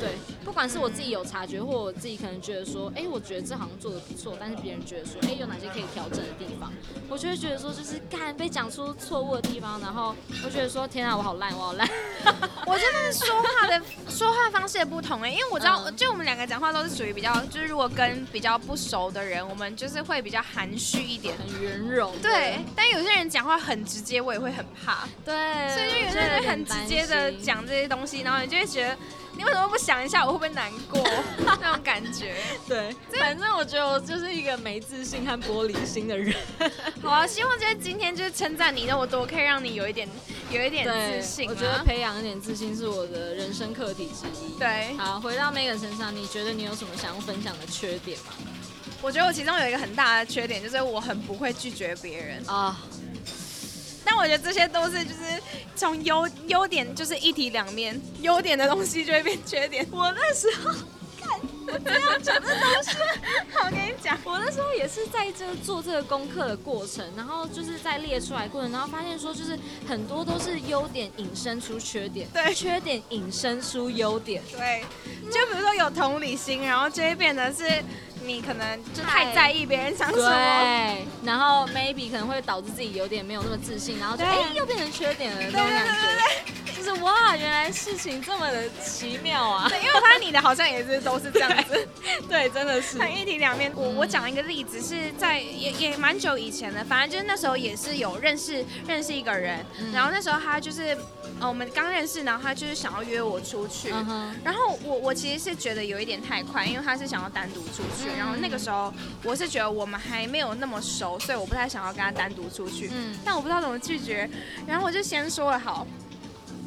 对，不管是我自己有察觉，或我自己可能觉得说，哎，我觉得这好像做的不错，但是别人觉得说，哎，有哪些可以调整的地方，我就会觉得说，就是干被讲出错误的地方，然后我觉得说，天啊，我好烂，我好烂。我真的是说话的说话方式也不同哎，因为我知道，就我们两个讲话都是属于比较，就是如果跟比较不熟的人，我们就是会比较含蓄一点，很圆融。对，但有些人讲话很直接，我也会很怕。对，所以就有些人很直接的讲这些东西，然后你就会觉得，你为什么不想一下，我会不会难过？那种感觉。对，反正我觉得我就是一个没自信和玻璃心的人。好啊，希望就是今天就是称赞你那么多，可以让你有一点有一点自信。我觉得培养一点自信是我的人生课题之一。对，好，回到 Megan 身上，你觉得你有什么想要分享的缺点吗？我觉得我其中有一个很大的缺点，就是我很不会拒绝别人啊。但我觉得这些都是就是从优优点就是一体两面，优点的东西就会变缺点。我那时候看这样讲的东西，我跟你讲，我那时候也是在这做这个功课的过程，然后就是在列出来过程，然后发现说就是很多都是优点引申出缺点，对，缺点引申出优点，对。就比如说有同理心，然后就会变得是。你可能就太在意别人想什么，对，然后 maybe 可能会导致自己有点没有那么自信，然后就哎又变成缺点了那种感觉，就是哇，原来事情这么的奇妙啊！对，因为我发现你的好像也是都是这样子，对，真的是。很一体两面。我我讲一个例子，是在也也蛮久以前的，反正就是那时候也是有认识认识一个人，然后那时候他就是。呃，我们刚认识，然后他就是想要约我出去，然后我我其实是觉得有一点太快，因为他是想要单独出去，然后那个时候我是觉得我们还没有那么熟，所以我不太想要跟他单独出去，嗯，但我不知道怎么拒绝，然后我就先说了好，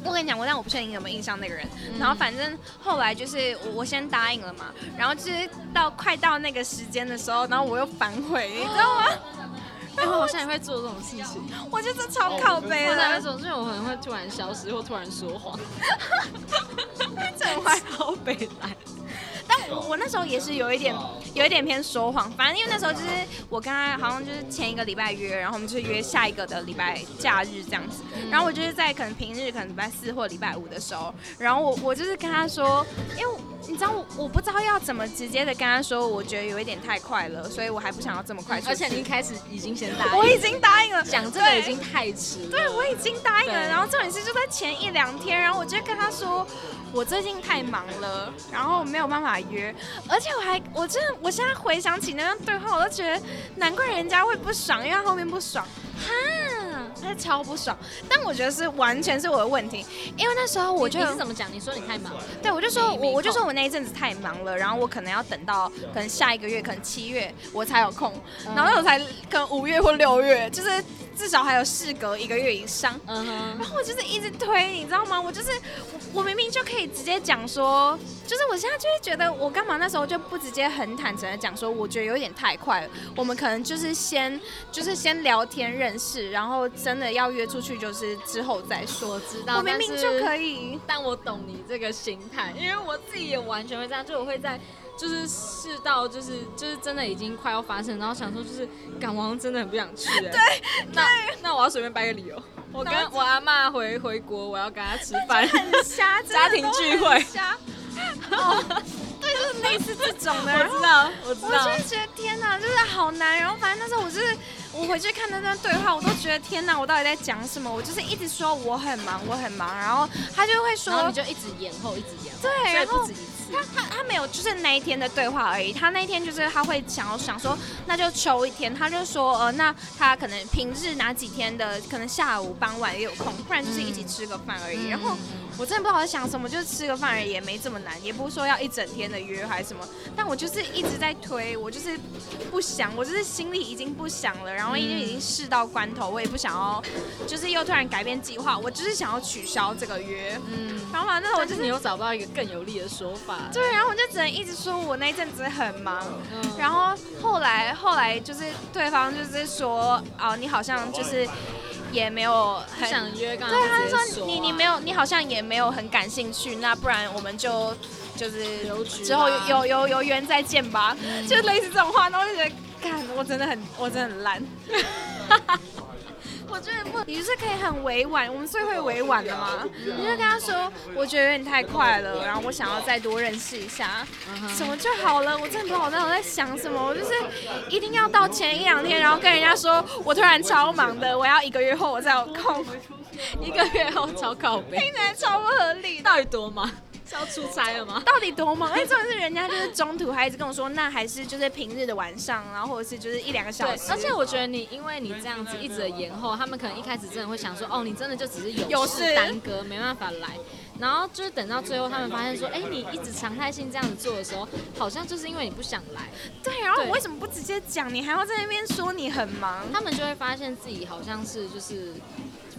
我跟你讲过，但我不确定你有没有印象那个人，然后反正后来就是我我先答应了嘛，然后就是到快到那个时间的时候，然后我又反悔，你知道吗？然后我现在也会做这种事情，我觉得超靠背的。那种，所以我可能会突然消失或突然说谎，这坏超背来。也是有一点有一点偏说谎，反正因为那时候就是我跟他好像就是前一个礼拜约，然后我们就约下一个的礼拜假日这样子。然后我就是在可能平日可能礼拜四或礼拜五的时候，然后我我就是跟他说，因为你知道我我不知道要怎么直接的跟他说，我觉得有一点太快了，所以我还不想要这么快。而且你一开始已经先答应，我已经答应了，讲这个已经太迟。对，我已经答应了。然后这件事就在前一两天，然后我就跟他说。我最近太忙了，然后没有办法约，而且我还，我真的，我现在回想起那段对话，我都觉得难怪人家会不爽，因为后面不爽，哈，他超不爽。但我觉得是完全是我的问题，因为那时候我就你是怎么讲？你说你太忙，对我就说我我就说我那一阵子太忙了，然后我可能要等到可能下一个月，可能七月我才有空，然后我才可能五月或六月，就是。至少还有事隔一个月以上，嗯哼，然后我就是一直推，你知道吗？我就是我，我明明就可以直接讲说，就是我现在就会觉得，我干嘛那时候就不直接很坦诚的讲说，我觉得有点太快了，我们可能就是先 就是先聊天认识，然后真的要约出去就是之后再说。知道，我明明就可以，但我懂你这个心态，因为我自己也完全会这样，就我会在。就是试到，就是就是真的已经快要发生，然后想说就是赶王真的很不想去。对，那那我要随便掰个理由，我跟我阿妈回回国，我要跟她吃饭，很瞎，家庭聚会。瞎。哦，对，就是类似这种的。我知道，我知道。我就觉得天哪，就是好难。然后反正那时候我就是我回去看那段对话，我都觉得天哪，我到底在讲什么？我就是一直说我很忙，我很忙，然后他就会说，然后你就一直延后，一直延后，对，然后不止一次。他他他没有，就是那一天的对话而已。他那一天就是他会想要想说，那就抽一天。他就说，呃，那他可能平日哪几天的，可能下午傍晚也有空，不然就是一起吃个饭而已。然后我真的不知道在想什么，就是吃个饭而已，也没这么难，也不是说要一整天的约还是什么。但我就是一直在推，我就是不想，我就是心里已经不想了。然后因为已经事到关头，我也不想要，就是又突然改变计划，我就是想要取消这个约。嗯，然后反正我就是你又找不到一个更有利的说法。对，然后我就只能一直说我那一阵子很忙。然后后来后来就是对方就是说，哦，你好像就是也没有很想约，对，他就说你你没有，你好像也没有很感兴趣。那不然我们就就是之后有有有缘再见吧，就类似这种话。然后我就觉得，干，我真的很我真的很烂。我觉得不，你就是可以很委婉，我们最会委婉的嘛。你就跟他说，我觉得有点太快了，然后我想要再多认识一下，什么就好了。我真的不知道我那我在想什么，我就是一定要到前一两天，然后跟人家说我突然超忙的，我要一个月后我才有空，一个月后超靠背，听起来超不合理，到底多忙？是要出差了吗？到底多忙？哎，重点是人家就是中途还一直跟我说，那还是就是平日的晚上，然后或者是就是一两个小时。而且我觉得你，因为你这样子一直的延后，他们可能一开始真的会想说，哦，你真的就只是有事耽搁，没办法来。然后就是等到最后，他们发现说，哎，你一直常态性这样子做的时候，好像就是因为你不想来。对，然后我为什么不直接讲？你还要在那边说你很忙？他们就会发现自己好像是就是，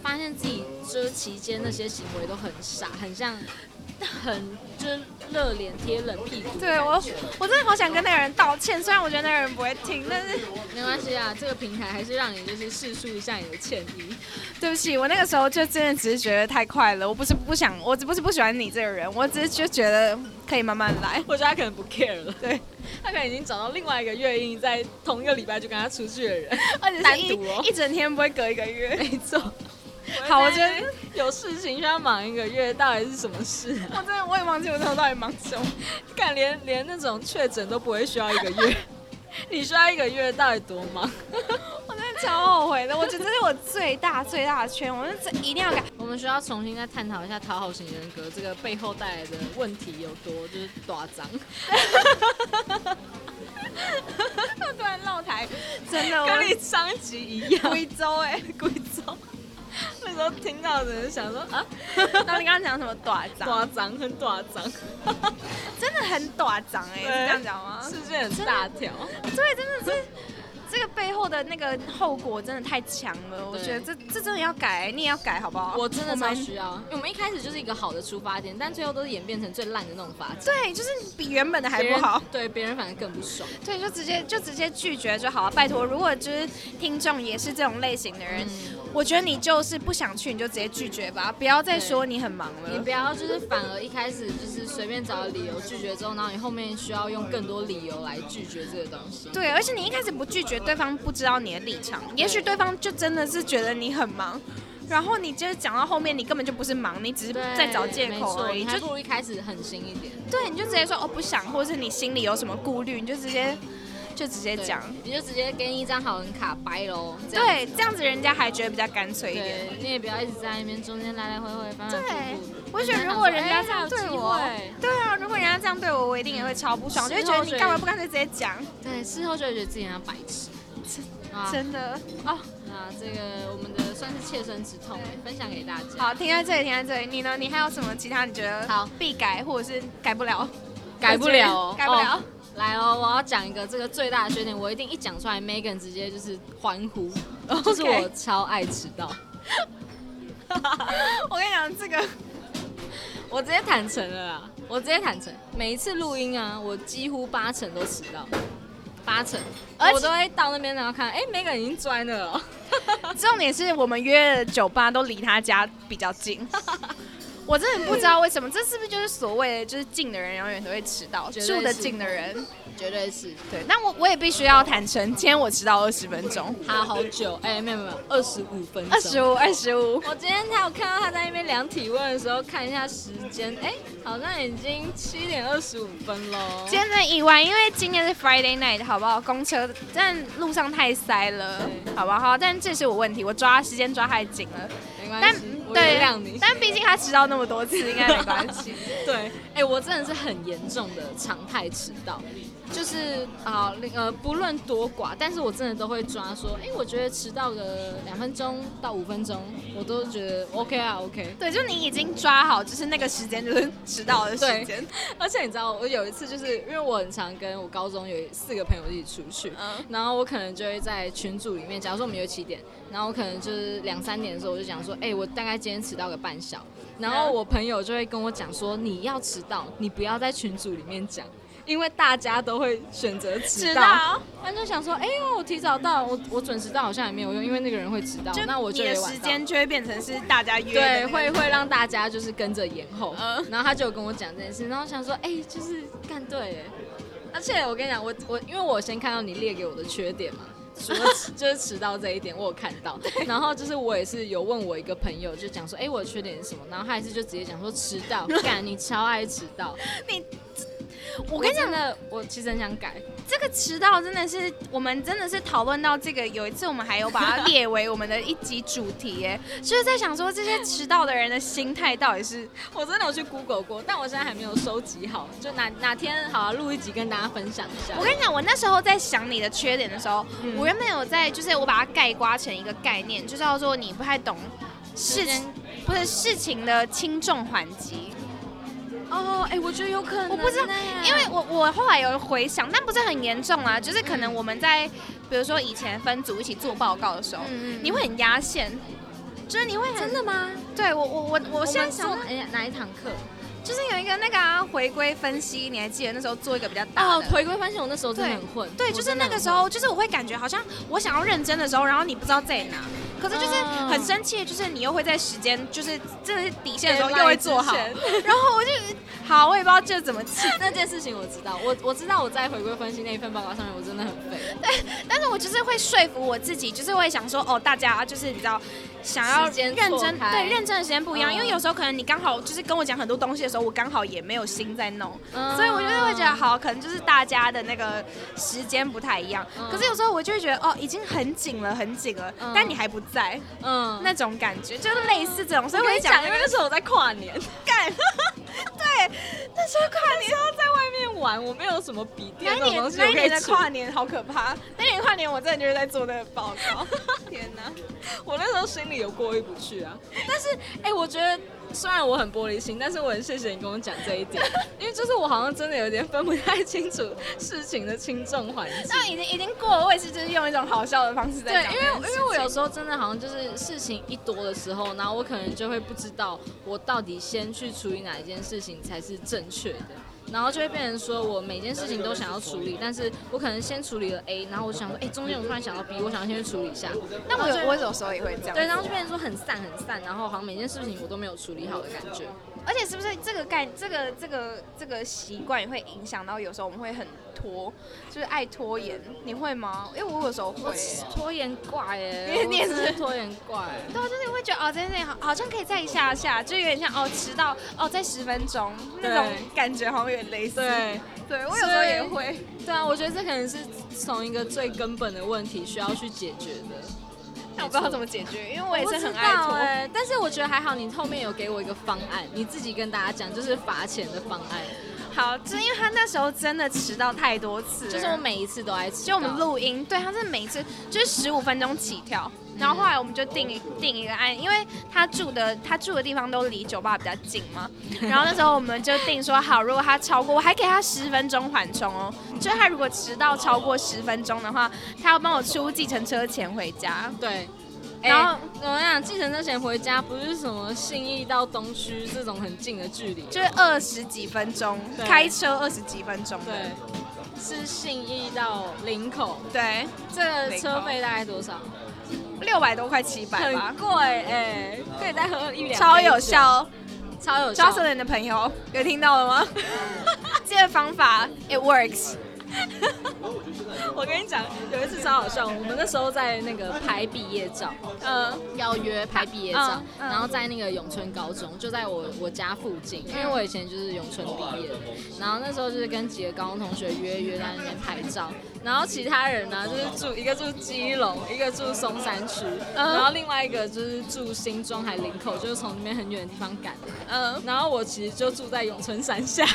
发现自己就是期间那些行为都很傻，很像。很就是热脸贴冷屁股，对我我真的好想跟那个人道歉，虽然我觉得那个人不会听，但是没关系啊，这个平台还是让你就是试述一下你的歉意。对不起，我那个时候就真的只是觉得太快了，我不是不想，我只不是不喜欢你这个人，我只是就觉得可以慢慢来。我觉得他可能不 care 了，对他可能已经找到另外一个月印在同一个礼拜就跟他出去的人，而且是一哦，一整天不会隔一个月，没错。好，我觉得有事情需要忙一个月，到底是什么事？我真的我也忘记我那时候到底忙什么，看连连那种确诊都不会需要一个月，你需要一个月到底多忙？我真的超后悔的，我觉得这是我最大最大的圈，我这一定要改。我们需要重新再探讨一下讨好型人格这个背后带来的问题有多就是多脏。他突然绕台，真的跟你上集一样，贵州哎，贵州。那时候听到的人想说啊，那你刚刚讲什么短脏？短长很短长，真的很短长哎，是这样讲吗？世界很大条，对，真的是。这个背后的那个后果真的太强了，我觉得这这真的要改，你也要改好不好？我真的超需要，我们一开始就是一个好的出发点，但最后都是演变成最烂的那种发展。对，就是比原本的还不好。对，别人反而更不爽。对，就直接就直接拒绝就好了。拜托，如果就是听众也是这种类型的人，我觉得你就是不想去，你就直接拒绝吧，不要再说你很忙了。你不要就是反而一开始就是随便找个理由拒绝之后，然后你后面需要用更多理由来拒绝这个东西。对，而且你一开始不拒绝。对方不知道你的立场，也许对方就真的是觉得你很忙，然后你就是讲到后面，你根本就不是忙，你只是在找借口而已，就不如一开始狠心一点。对，你就直接说哦不想，或者是你心里有什么顾虑，你就直接就直接讲，你就直接给你一张好人卡掰喽。对，这样子人家还觉得比较干脆一点。你也不要一直在那边中间来来回回翻翻对，我觉得如果人家这样对我，对啊，如果人家这样对我，我一定也会超不爽，就会觉得你干嘛不干脆直接讲？对，事后就会觉得自己像白痴。真的哦，那这个我们的算是切身之痛，分享给大家。好，停在这里，停在这里。你呢？你还有什么其他你觉得好必改，或者是改不了？改不了，改不了。来哦，我要讲一个这个最大的缺点，我一定一讲出来，Megan 直接就是欢呼，就是我超爱迟到。我跟你讲，这个 我直接坦诚了啦，我直接坦诚，每一次录音啊，我几乎八成都迟到。八成，我都会到那边然后看，哎，，Megan 已经钻了。重点是我们约的酒吧都离他家比较近。我真的不知道为什么，这是不是就是所谓的就是近的人永远都会迟到，住的近的人。绝对是对，那我我也必须要坦诚，今天我迟到二十分钟，他好久，哎，没有没有，二十五分钟，二十五，二十五。我今天才有看到他在那边量体温的时候，看一下时间，哎，好像已经七点二十五分喽。今天的意外，因为今天是 Friday night，好不好？公车但路上太塞了，好不好？但这是我问题，我抓时间抓太紧了。没关系，我原谅你。但毕竟他迟到那么多次，应该没关系。对，哎，我真的是很严重的常态迟到。就是啊，呃，不论多寡，但是我真的都会抓说，哎，我觉得迟到个两分钟到五分钟，我都觉得 OK 啊，OK。对，就你已经抓好，就是那个时间就是迟到的时间。而且你知道，我有一次就是因为我很常跟我高中有四个朋友一起出去，然后我可能就会在群组里面，假如说我们有七点，然后我可能就是两三点的时候，我就讲说，哎，我大概今天迟到个半小，然后我朋友就会跟我讲说，你要迟到，你不要在群组里面讲。因为大家都会选择迟到，他就想说：“哎呦，我提早到，我我准时到好像也没有用，因为那个人会迟到，那我就的时间就会变成是大家约，对，会会让大家就是跟着延后。然后他就跟我讲这件事，然后想说：哎，就是干对，而且我跟你讲，我我因为我先看到你列给我的缺点嘛，除了就是迟到这一点，我有看到，然后就是我也是有问我一个朋友，就讲说：哎，我的缺点是什么？然后他也是就直接讲说迟到，干你超爱迟到，你。我跟你讲的，我其实很想改。这个迟到真的是，我们真的是讨论到这个。有一次我们还有把它列为我们的一集主题，哎，就是在想说这些迟到的人的心态到底是……我真的有去 Google 过，但我现在还没有收集好，就哪哪天好录一集跟大家分享一下。我跟你讲，我那时候在想你的缺点的时候，我原本有在，就是我把它概括成一个概念，就叫做你不太懂事情，不是事情的轻重缓急。哦，哎，我觉得有可能，我不知道，因为我我后来有回想，但不是很严重啊，就是可能我们在比如说以前分组一起做报告的时候，你会很压线，就是你会真的吗？对我我我我现在想哎哪一堂课？就是有一个那个回归分析，你还记得那时候做一个比较大的回归分析？我那时候真的很混，对，就是那个时候，就是我会感觉好像我想要认真的时候，然后你不知道在哪。可是就是很生气，就是你又会在时间，就是真的是底线的时候又会做好，然后我就好，我也不知道这怎么气。那件事情我知道，我我知道我在回归分析那一份报告上面我真的很废。对，但是我就是会说服我自己，就是会想说，哦，大家就是你知道，想要认真，对，认真的时间不一样，因为有时候可能你刚好就是跟我讲很多东西的时候，我刚好也没有心在弄，所以我就会觉得好，可能就是大家的那个时间不太一样。可是有时候我就会觉得，哦，已经很紧了，很紧了，但你还不。在，嗯，那种感觉就是类似这种，所以我讲，因为那时候我在跨年，干，对，那时候跨年。要在外面玩，我没有什么笔电那年那年的跨年好可怕，那年跨年我真的就是在做那个报告，天哪，我那时候心里有过意不去啊，但是，哎，我觉得。虽然我很玻璃心，但是我很谢谢你跟我讲这一点，因为就是我好像真的有点分不太清楚事情的轻重缓急。那已经已经过了，我也是就是用一种好笑的方式在讲。对，因为因为我有时候真的好像就是事情一多的时候，然后我可能就会不知道我到底先去处理哪一件事情才是正确的。然后就会变成说，我每件事情都想要处理，但是我可能先处理了 A，然后我想说，哎，中间我突然想到 B，我想要先去处理一下。那我有我有时候也会这样。对，然后就变成说很散很散，然后好像每件事情我都没有处理好的感觉。而且是不是这个概这个这个这个习惯也会影响到有时候我们会很拖，就是爱拖延，你会吗？因为我有时候会拖延怪哎，你也是拖延怪。对啊，就是会觉得哦，这件事情好好像可以再下下，就有点像哦迟到哦再十分钟那种感觉，好像有点类似。对，对我有时候也会。对啊，我觉得这可能是从一个最根本的问题需要去解决的。我不知道怎么解决，因为我也是很爱拖。但是我觉得还好，你后面有给我一个方案，你自己跟大家讲，就是罚钱的方案。好，就是因为他那时候真的迟到太多次，就是我每一次都爱迟。就我们录音，对，他是每一次就是十五分钟起跳。然后后来我们就定定一个案，因为他住的他住的地方都离酒吧比较近嘛。然后那时候我们就定说，好，如果他超过，我还给他十分钟缓冲哦。就是他如果迟到超过十分钟的话，他要帮我出计程车钱回家。对。然后怎么样？计程车钱回家不是什么信义到东区这种很近的距离，就是二十几分钟，开车二十几分钟。对，是信义到林口。对，这个车费大概多少？六百多块，七百吧。很贵哎，可以再喝一两。超有效，超有效。加瘦脸的朋友有听到了吗？这个方法，it works。我跟你讲，有一次超好笑，我们那时候在那个拍毕业照，嗯，要约拍毕业照，然后在那个永春高中，就在我我家附近，因为我以前就是永春毕业的，然后那时候就是跟几个高中同学约约在那边拍照，然后其他人呢就是住一个住基隆，一个住松山区，然后另外一个就是住新庄还林口，就是从那边很远的地方赶，嗯，然后我其实就住在永春山下。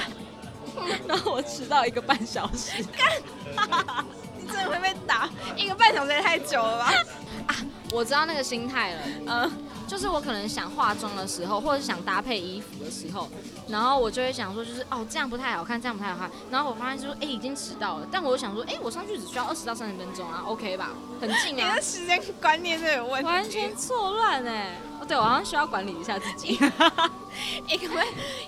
然后我迟到一个半小时，干，你真的会被打？一个半小时也太久了吧？啊，我知道那个心态了，嗯，就是我可能想化妆的时候，或者想搭配衣服的时候，然后我就会想说，就是哦，这样不太好看，这样不太好看。然后我发现就说，哎，已经迟到了，但我又想说，哎，我上去只需要二十到三十分钟啊，OK 吧？很近啊。你的时间观念都有问题，完全错乱哎。哦，对我好像需要管理一下自己。因为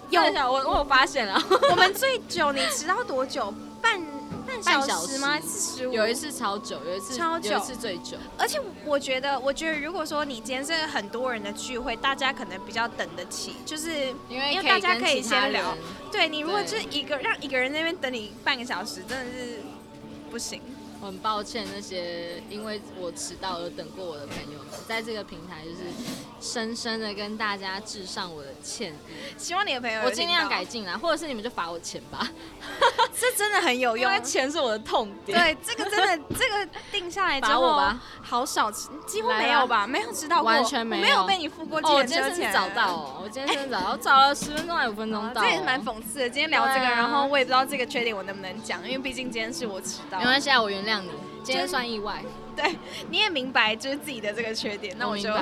有我我有发现了，我们最久你迟到多久？半半小时吗？四十五？有一次超久，有一次超久，有一次最久。而且我觉得，我觉得如果说你今天是很多人的聚会，大家可能比较等得起，就是因为大家可以先聊。对你如果就是一个让一个人那边等你半个小时，真的是不行。很抱歉那些因为我迟到而等过我的朋友们，在这个平台就是深深的跟大家致上我的歉意。希望你的朋友我尽量改进啦，或者是你们就罚我钱吧。这真的很有用，因为钱是我的痛点。对，这个真的，这个定下来之后，好少吃，几乎没有吧？没有迟到过，完全没有，没有被你付过钱。我今天是找到哦，我今天真的早到，找了十分钟还五分钟到。这也是蛮讽刺的。今天聊这个，然后我也不知道这个缺点我能不能讲，因为毕竟今天是我迟到。没关系啊，我原谅你。今天算意外，对，你也明白就是自己的这个缺点，那我就，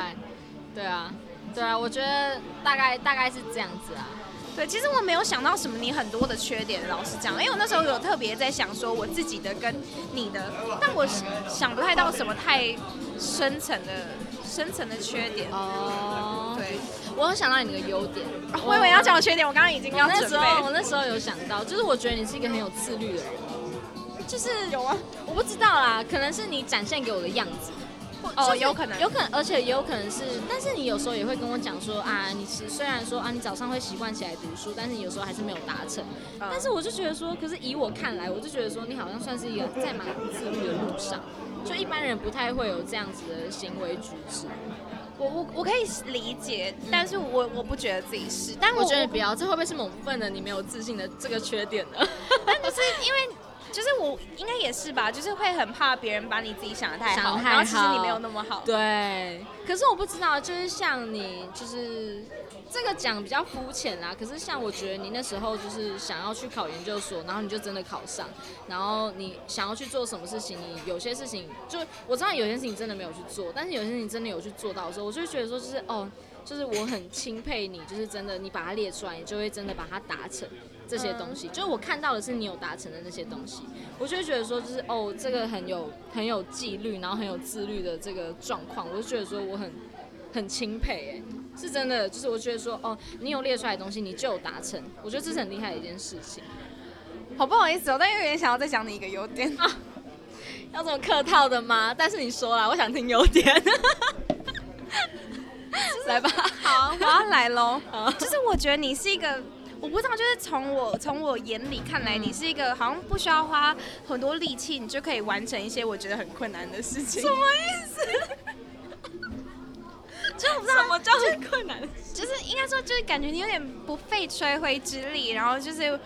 对啊，对啊，我觉得大概大概是这样子啊。对，其实我没有想到什么你很多的缺点，老实讲，因为我那时候有特别在想说我自己的跟你的，但我想不太到什么太深层的深层的缺点。哦，对，我有想到你的优点，我以为要讲我缺点，我刚刚已经要准备。我那时候有想到，就是我觉得你是一个很有自律的人。就是有啊，我不知道啦，可能是你展现给我的样子，哦，有可能，有可能，而且也有可能是，但是你有时候也会跟我讲说啊，你其实虽然说啊，你早上会习惯起来读书，但是你有时候还是没有达成。但是我就觉得说，可是以我看来，我就觉得说，你好像算是一个在蛮自律的路上，就一般人不太会有这样子的行为举止。我我我可以理解，但是我我不觉得自己是，但我觉得不要，这会不会是某部分的你没有自信的这个缺点呢？但不是因为。就是我应该也是吧，就是会很怕别人把你自己想的太好，然后其实你没有那么好。对，可是我不知道，就是像你，就是这个讲比较肤浅啦。可是像我觉得你那时候就是想要去考研究所，然后你就真的考上，然后你想要去做什么事情，你有些事情就我知道有些事情真的没有去做，但是有些事情真的有去做到的时候，我就觉得说就是哦，就是我很钦佩你，就是真的你把它列出来，你就会真的把它达成。这些东西，就是我看到的是你有达成的那些东西，我就会觉得说，就是哦，这个很有很有纪律，然后很有自律的这个状况，我就觉得说我很很钦佩，哎，是真的，就是我觉得说，哦，你有列出来的东西，你就有达成，我觉得这是很厉害的一件事情。好不好意思哦，但又有点想要再讲你一个优点啊，要这么客套的吗？但是你说了，我想听优点，来吧，好，我要来喽，就是我觉得你是一个。我不知道，就是从我从我眼里看来，你是一个好像不需要花很多力气，你就可以完成一些我觉得很困难的事情。什么意思？就不知道什么叫很困难，就是应该说，就是感觉你有点不费吹灰之力，然后就是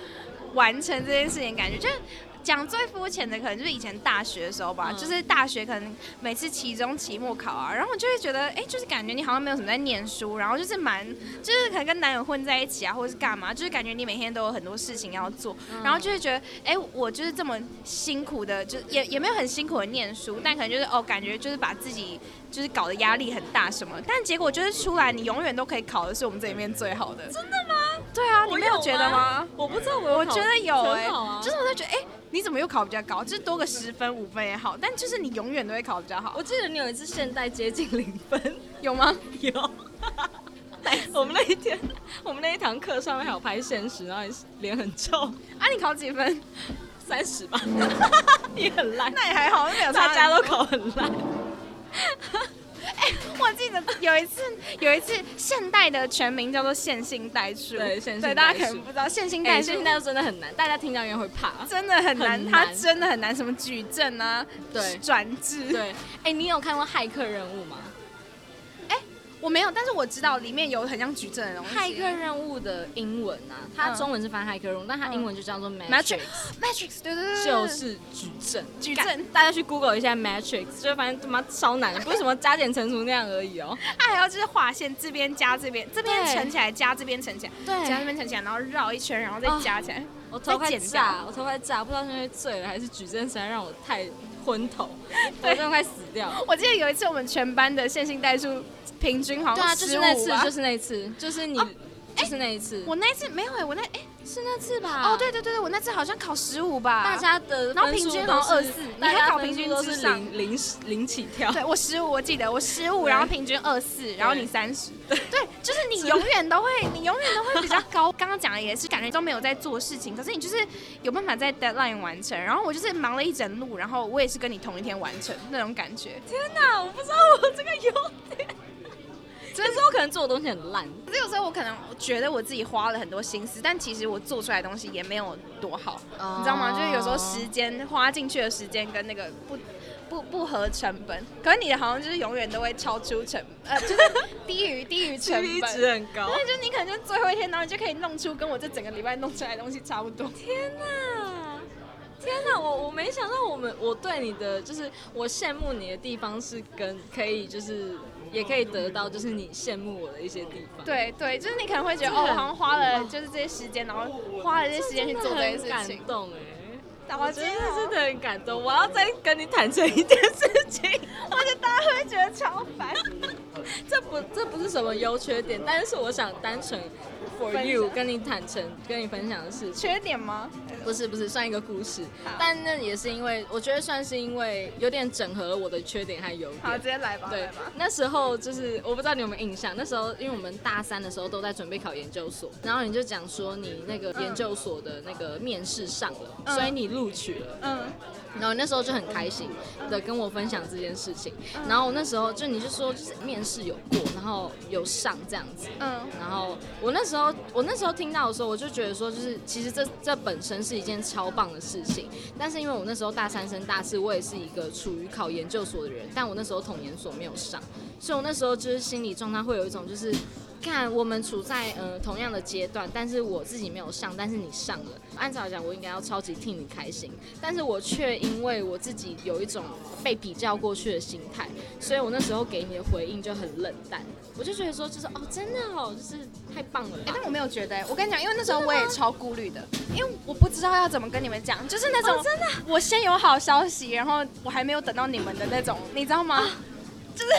完成这件事情，感觉就是。讲最肤浅的，可能就是以前大学的时候吧，就是大学可能每次期中、期末考啊，然后我就会觉得，哎，就是感觉你好像没有什么在念书，然后就是蛮，就是可能跟男友混在一起啊，或者是干嘛，就是感觉你每天都有很多事情要做，然后就会觉得，哎，我就是这么辛苦的，就也也没有很辛苦的念书，但可能就是哦，感觉就是把自己就是搞得压力很大什么，但结果就是出来，你永远都可以考的是我们这里面最好的。真的吗？对啊，你没有觉得吗？我不知道，我我觉得有哎，就是我在觉得，哎。你怎么又考比较高？就是多个十分五分也好，但就是你永远都会考比较好。我记得你有一次现代接近零分，有吗？有。我们那一天，我们那一堂课上面还有拍现实，然后你脸很臭。啊，你考几分？三十吧。你很烂。那也还好，没有大家都考很烂。哎，我记得有一次，有一次现代的全名叫做线性代数。对，线性对，大家可能不知道线性代数，线性代数真的很难，大家听到应该会怕，真的很难，它真的很难，什么矩阵啊，对，转置，对。哎，你有看过骇客任务吗？我没有，但是我知道里面有很像矩阵的东西。骇客任务的英文啊，它中文是翻骇客任务，但它英文就叫做 Matrix。Matrix，对对对，就是矩阵。矩阵，大家去 Google 一下 Matrix，就会发现他妈超难，不是什么加减乘除那样而已哦。它还要就是划线，这边加这边，这边乘起来加这边乘起来，对，加这边乘起来，然后绕一圈，然后再加起来。我头快炸，我头快炸，不知道是因为醉了还是矩阵实在让我太昏头，对真的快死掉。我记得有一次我们全班的线性代数。平均好像就是那次，就是那次，就是你，就是那一次。我那一次没有哎，我那哎是那次吧？哦，对对对对，我那次好像考十五吧。大家的然后平均好像二四，你还考平均都是零零零起跳。对我十五，我记得我十五，然后平均二四，然后你三十。对，就是你永远都会，你永远都会比较高。刚刚讲的也是，感觉都没有在做事情，可是你就是有办法在 deadline 完成。然后我就是忙了一整路，然后我也是跟你同一天完成那种感觉。天哪，我不知道我这个优点。有时候我可能做的东西很烂，可是有时候我可能觉得我自己花了很多心思，但其实我做出来的东西也没有多好，你知道吗？就是有时候时间花进去的时间跟那个不不不合成本，可是你的好像就是永远都会超出成，呃，就是低于低于成本 值很高，所以就你可能就最后一天，然后你就可以弄出跟我这整个礼拜弄出来的东西差不多。天哪，天哪，我我没想到我们我对你的就是我羡慕你的地方是跟可以就是。也可以得到，就是你羡慕我的一些地方。对对，就是你可能会觉得，哦，我好像花了就是这些时间，然后花了这些时间去做这些事情。感动哎，我真的真的很感动。我要再跟你坦诚一件事情，我觉得大家会觉得超烦。这不这不是什么优缺点，但是我想单纯。For you，跟你坦诚，跟你分享的事情。缺点吗？不是不是，算一个故事。但那也是因为，我觉得算是因为有点整合了我的缺点和优点。好，直接来吧。对，那时候就是我不知道你有没有印象，那时候因为我们大三的时候都在准备考研究所，然后你就讲说你那个研究所的那个面试上了，所以你录取了。嗯。然后那时候就很开心的跟我分享这件事情，然后我那时候就你就说就是面试有过，然后有上这样子，嗯，然后我那时候我那时候听到的时候，我就觉得说就是其实这这本身是一件超棒的事情，但是因为我那时候大三升大四，我也是一个处于考研究所的人，但我那时候统研所没有上，所以我那时候就是心理状态会有一种就是。看，我们处在呃同样的阶段，但是我自己没有上，但是你上了。按照来讲，我应该要超级替你开心，但是我却因为我自己有一种被比较过去的心态，所以我那时候给你的回应就很冷淡。我就觉得说，就是哦，真的哦，就是太棒了。哎，但我没有觉得，我跟你讲，因为那时候我也超顾虑的，因为我不知道要怎么跟你们讲，就是那种真的，我先有好消息，然后我还没有等到你们的那种，你知道吗？就是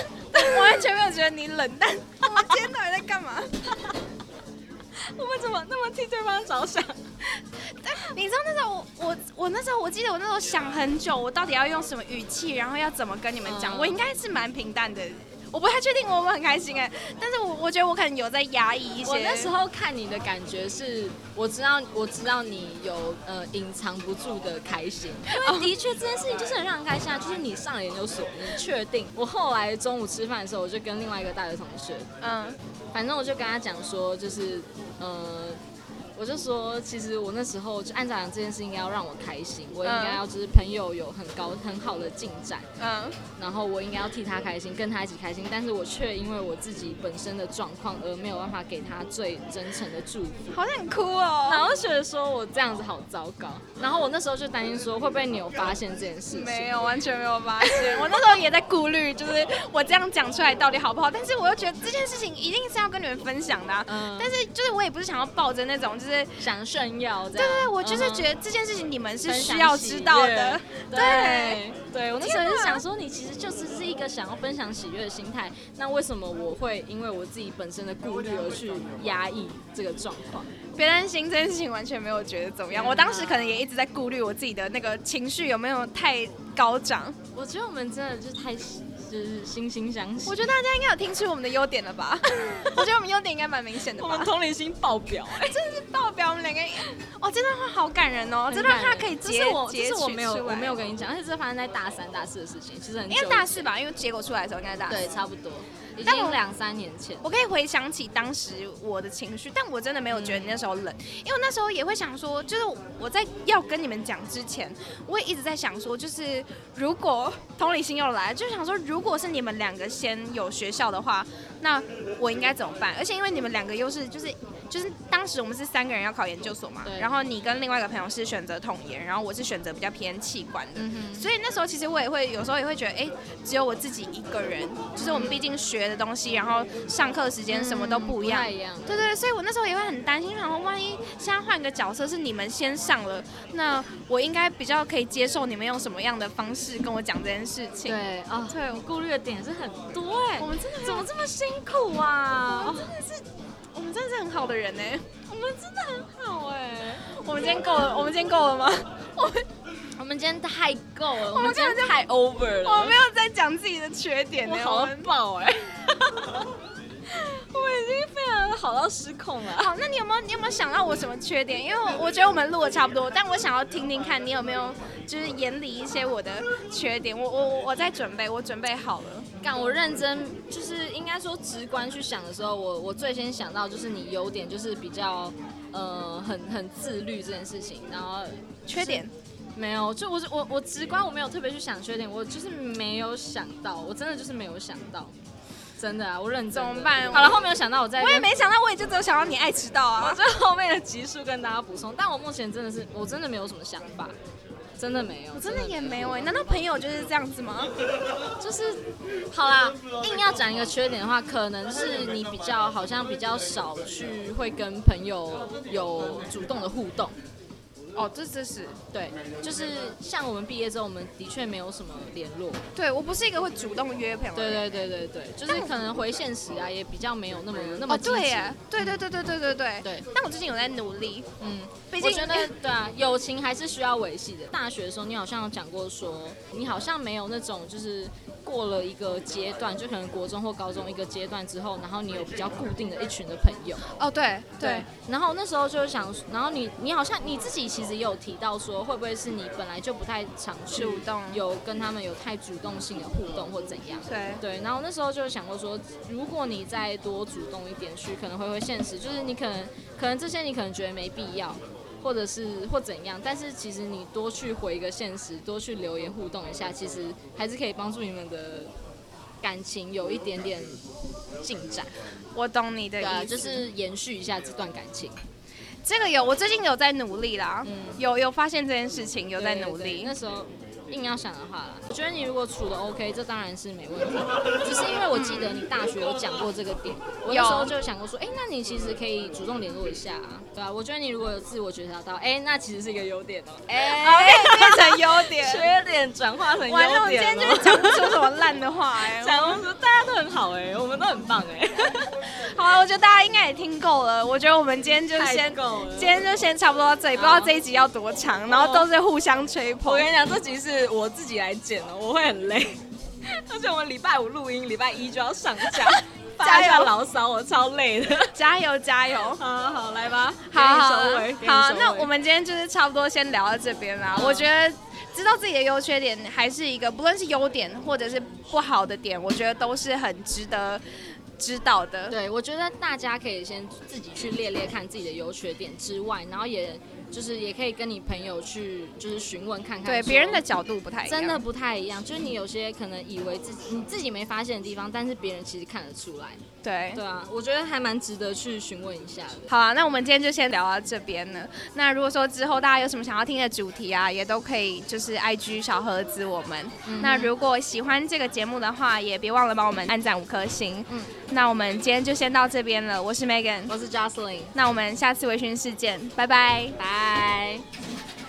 完全没有觉得你冷淡。我们今天到底在干嘛？我们怎么那么替对方着想？你知道那时候我我我那时候我记得我那时候想很久，我到底要用什么语气，然后要怎么跟你们讲？我应该是蛮平淡的。我不太确定我们很开心哎，但是我我觉得我可能有在压抑一些。我那时候看你的感觉是，我知道我知道你有呃隐藏不住的开心，因为的确这件事情就是很让人开心啊，就是你上了研究所，你确定。我后来中午吃饭的时候，我就跟另外一个大学同学，嗯，反正我就跟他讲说，就是呃。我就说，其实我那时候就按照讲这件事应该要让我开心，我应该要就是朋友有很高很好的进展，嗯，然后我应该要替他开心，跟他一起开心，但是我却因为我自己本身的状况而没有办法给他最真诚的祝福，好想哭哦，然后觉得说我这样子好糟糕，然后我那时候就担心说会不会你有发现这件事情？没有，完全没有发现，我那时候也在顾虑，就是我这样讲出来到底好不好？但是我又觉得这件事情一定是要跟你们分享的，嗯，但是就是我也不是想要抱着那种就是。是想炫耀，对对，我就是觉得这件事情你们是需要知道的，对对。我那时候是想说，你其实就是是一个想要分享喜悦的心态，那为什么我会因为我自己本身的顾虑而去压抑这个状况？别担心，这件事情完全没有觉得怎么样。我当时可能也一直在顾虑我自己的那个情绪有没有太高涨。我觉得我们真的就太。就是惺惺相惜。我觉得大家应该有听出我们的优点了吧？我觉得我们优点应该蛮明显的吧？我们同理心爆表，哎，真的是爆表！我们两个，哦，这段话好感人哦，这段话可以截截取我没有，我没有跟你讲，而且这发生在大三、大四的事情，其实很应该大四吧，因为结果出来的时候应该大四，对，差不多。已经两三年前，我可以回想起当时我的情绪，但我真的没有觉得你那时候冷，因为那时候也会想说，就是我在要跟你们讲之前，我也一直在想说，就是如果同理心又来，就想说，如果是你们两个先有学校的话，那我应该怎么办？而且因为你们两个又是就是。就是当时我们是三个人要考研究所嘛，然后你跟另外一个朋友是选择统研，然后我是选择比较偏器官的，嗯所以那时候其实我也会有时候也会觉得，哎，只有我自己一个人，就是我们毕竟学的东西，然后上课时间什么都不一样，对对，所以我那时候也会很担心，然后万一现在换个角色是你们先上了，那我应该比较可以接受你们用什么样的方式跟我讲这件事情。对啊，对，我顾虑的点是很多哎，我们真的怎么这么辛苦啊？真的是。我们真的是很好的人呢，我们真的很好哎。我们今天够了，我们今天够了吗？我们我们今天太够了，我们今天太 over 了。我没有在讲自己的缺点呢，好爆哎！我已经非常的好到失控了。好，那你有没有你有没有想到我什么缺点？因为我觉得我们录的差不多，但我想要听听看你有没有就是眼里一些我的缺点。我我我在准备，我准备好了。干，我认真，就是应该说直观去想的时候，我我最先想到就是你优点就是比较呃很很自律这件事情，然后缺点没有，就我我我直观我没有特别去想缺点，我就是没有想到，我真的就是没有想到。真的啊，我认真。怎么办？好了，后面有想到我在。我也没想到，我也就只有想到你爱迟到啊。我在后面的集数跟大家补充，但我目前真的是，我真的没有什么想法，真的没有。我真的也没有哎，难道朋友就是这样子吗？就是，好啦，硬要讲一个缺点的话，可能是你比较好像比较少去会跟朋友有主动的互动。哦，这这是对，就是像我们毕业之后，我们的确没有什么联络。对，我不是一个会主动约朋友，对对对对对，就是可能回现实啊，也比较没有那么那么对。对对对对对对对，但我最近有在努力。嗯，我觉得对啊，友情还是需要维系的。大学的时候你好像讲过，说你好像没有那种就是。过了一个阶段，就可能国中或高中一个阶段之后，然后你有比较固定的一群的朋友。哦，对对。然后那时候就想，然后你你好像你自己其实也有提到说，会不会是你本来就不太常主动，有跟他们有太主动性的互动或怎样？对对。然后那时候就想过说，如果你再多主动一点去，可能会会现实，就是你可能可能这些你可能觉得没必要，或者是或怎样，但是其实你多去回一个现实，多去留言互动一下，其实还是可以帮助你们的感情有一点点进展。我懂你的意思，就是延续一下这段感情。这个有，我最近有在努力啦，嗯有有发现这件事情，有在努力。那时候。硬要想的话啦，我觉得你如果处的 OK，这当然是没问题。只是因为我记得你大学有讲过这个点，我那时候就想过说，哎，那你其实可以主动联络一下，啊，对啊，我觉得你如果有自我觉察到，哎，那其实是一个优点哦。哎，变成优点，缺点转化成优点。我今天就是讲不出什么烂的话哎，讲不出，大家都很好哎，我们都很棒哎。好啊，我觉得大家应该也听够了。我觉得我们今天就先，今天就先差不多到这里，不知道这一集要多长，然后都是互相吹捧。我跟你讲，这集是。我自己来剪的，我会很累，而且我们礼拜五录音，礼拜一就要上架，加油牢骚，我超累的，加 油加油，好好来吧，好好好，那我们今天就是差不多先聊到这边啦。我觉得知道自己的优缺点，还是一个不论是优点或者是不好的点，我觉得都是很值得知道的。对，我觉得大家可以先自己去列列看自己的优缺点之外，然后也。就是也可以跟你朋友去，就是询问看看，对别人的角度不太一样真的不太一样。就是你有些可能以为自己你自己没发现的地方，但是别人其实看得出来。对对啊，我觉得还蛮值得去询问一下的。好啊，那我们今天就先聊到这边了。那如果说之后大家有什么想要听的主题啊，也都可以就是 I G 小盒子我们。那如果喜欢这个节目的话，也别忘了帮我们按赞五颗星。嗯，那我们今天就先到这边了。我是 Megan，我是 Jocelyn。那我们下次微醺事见，拜拜，拜。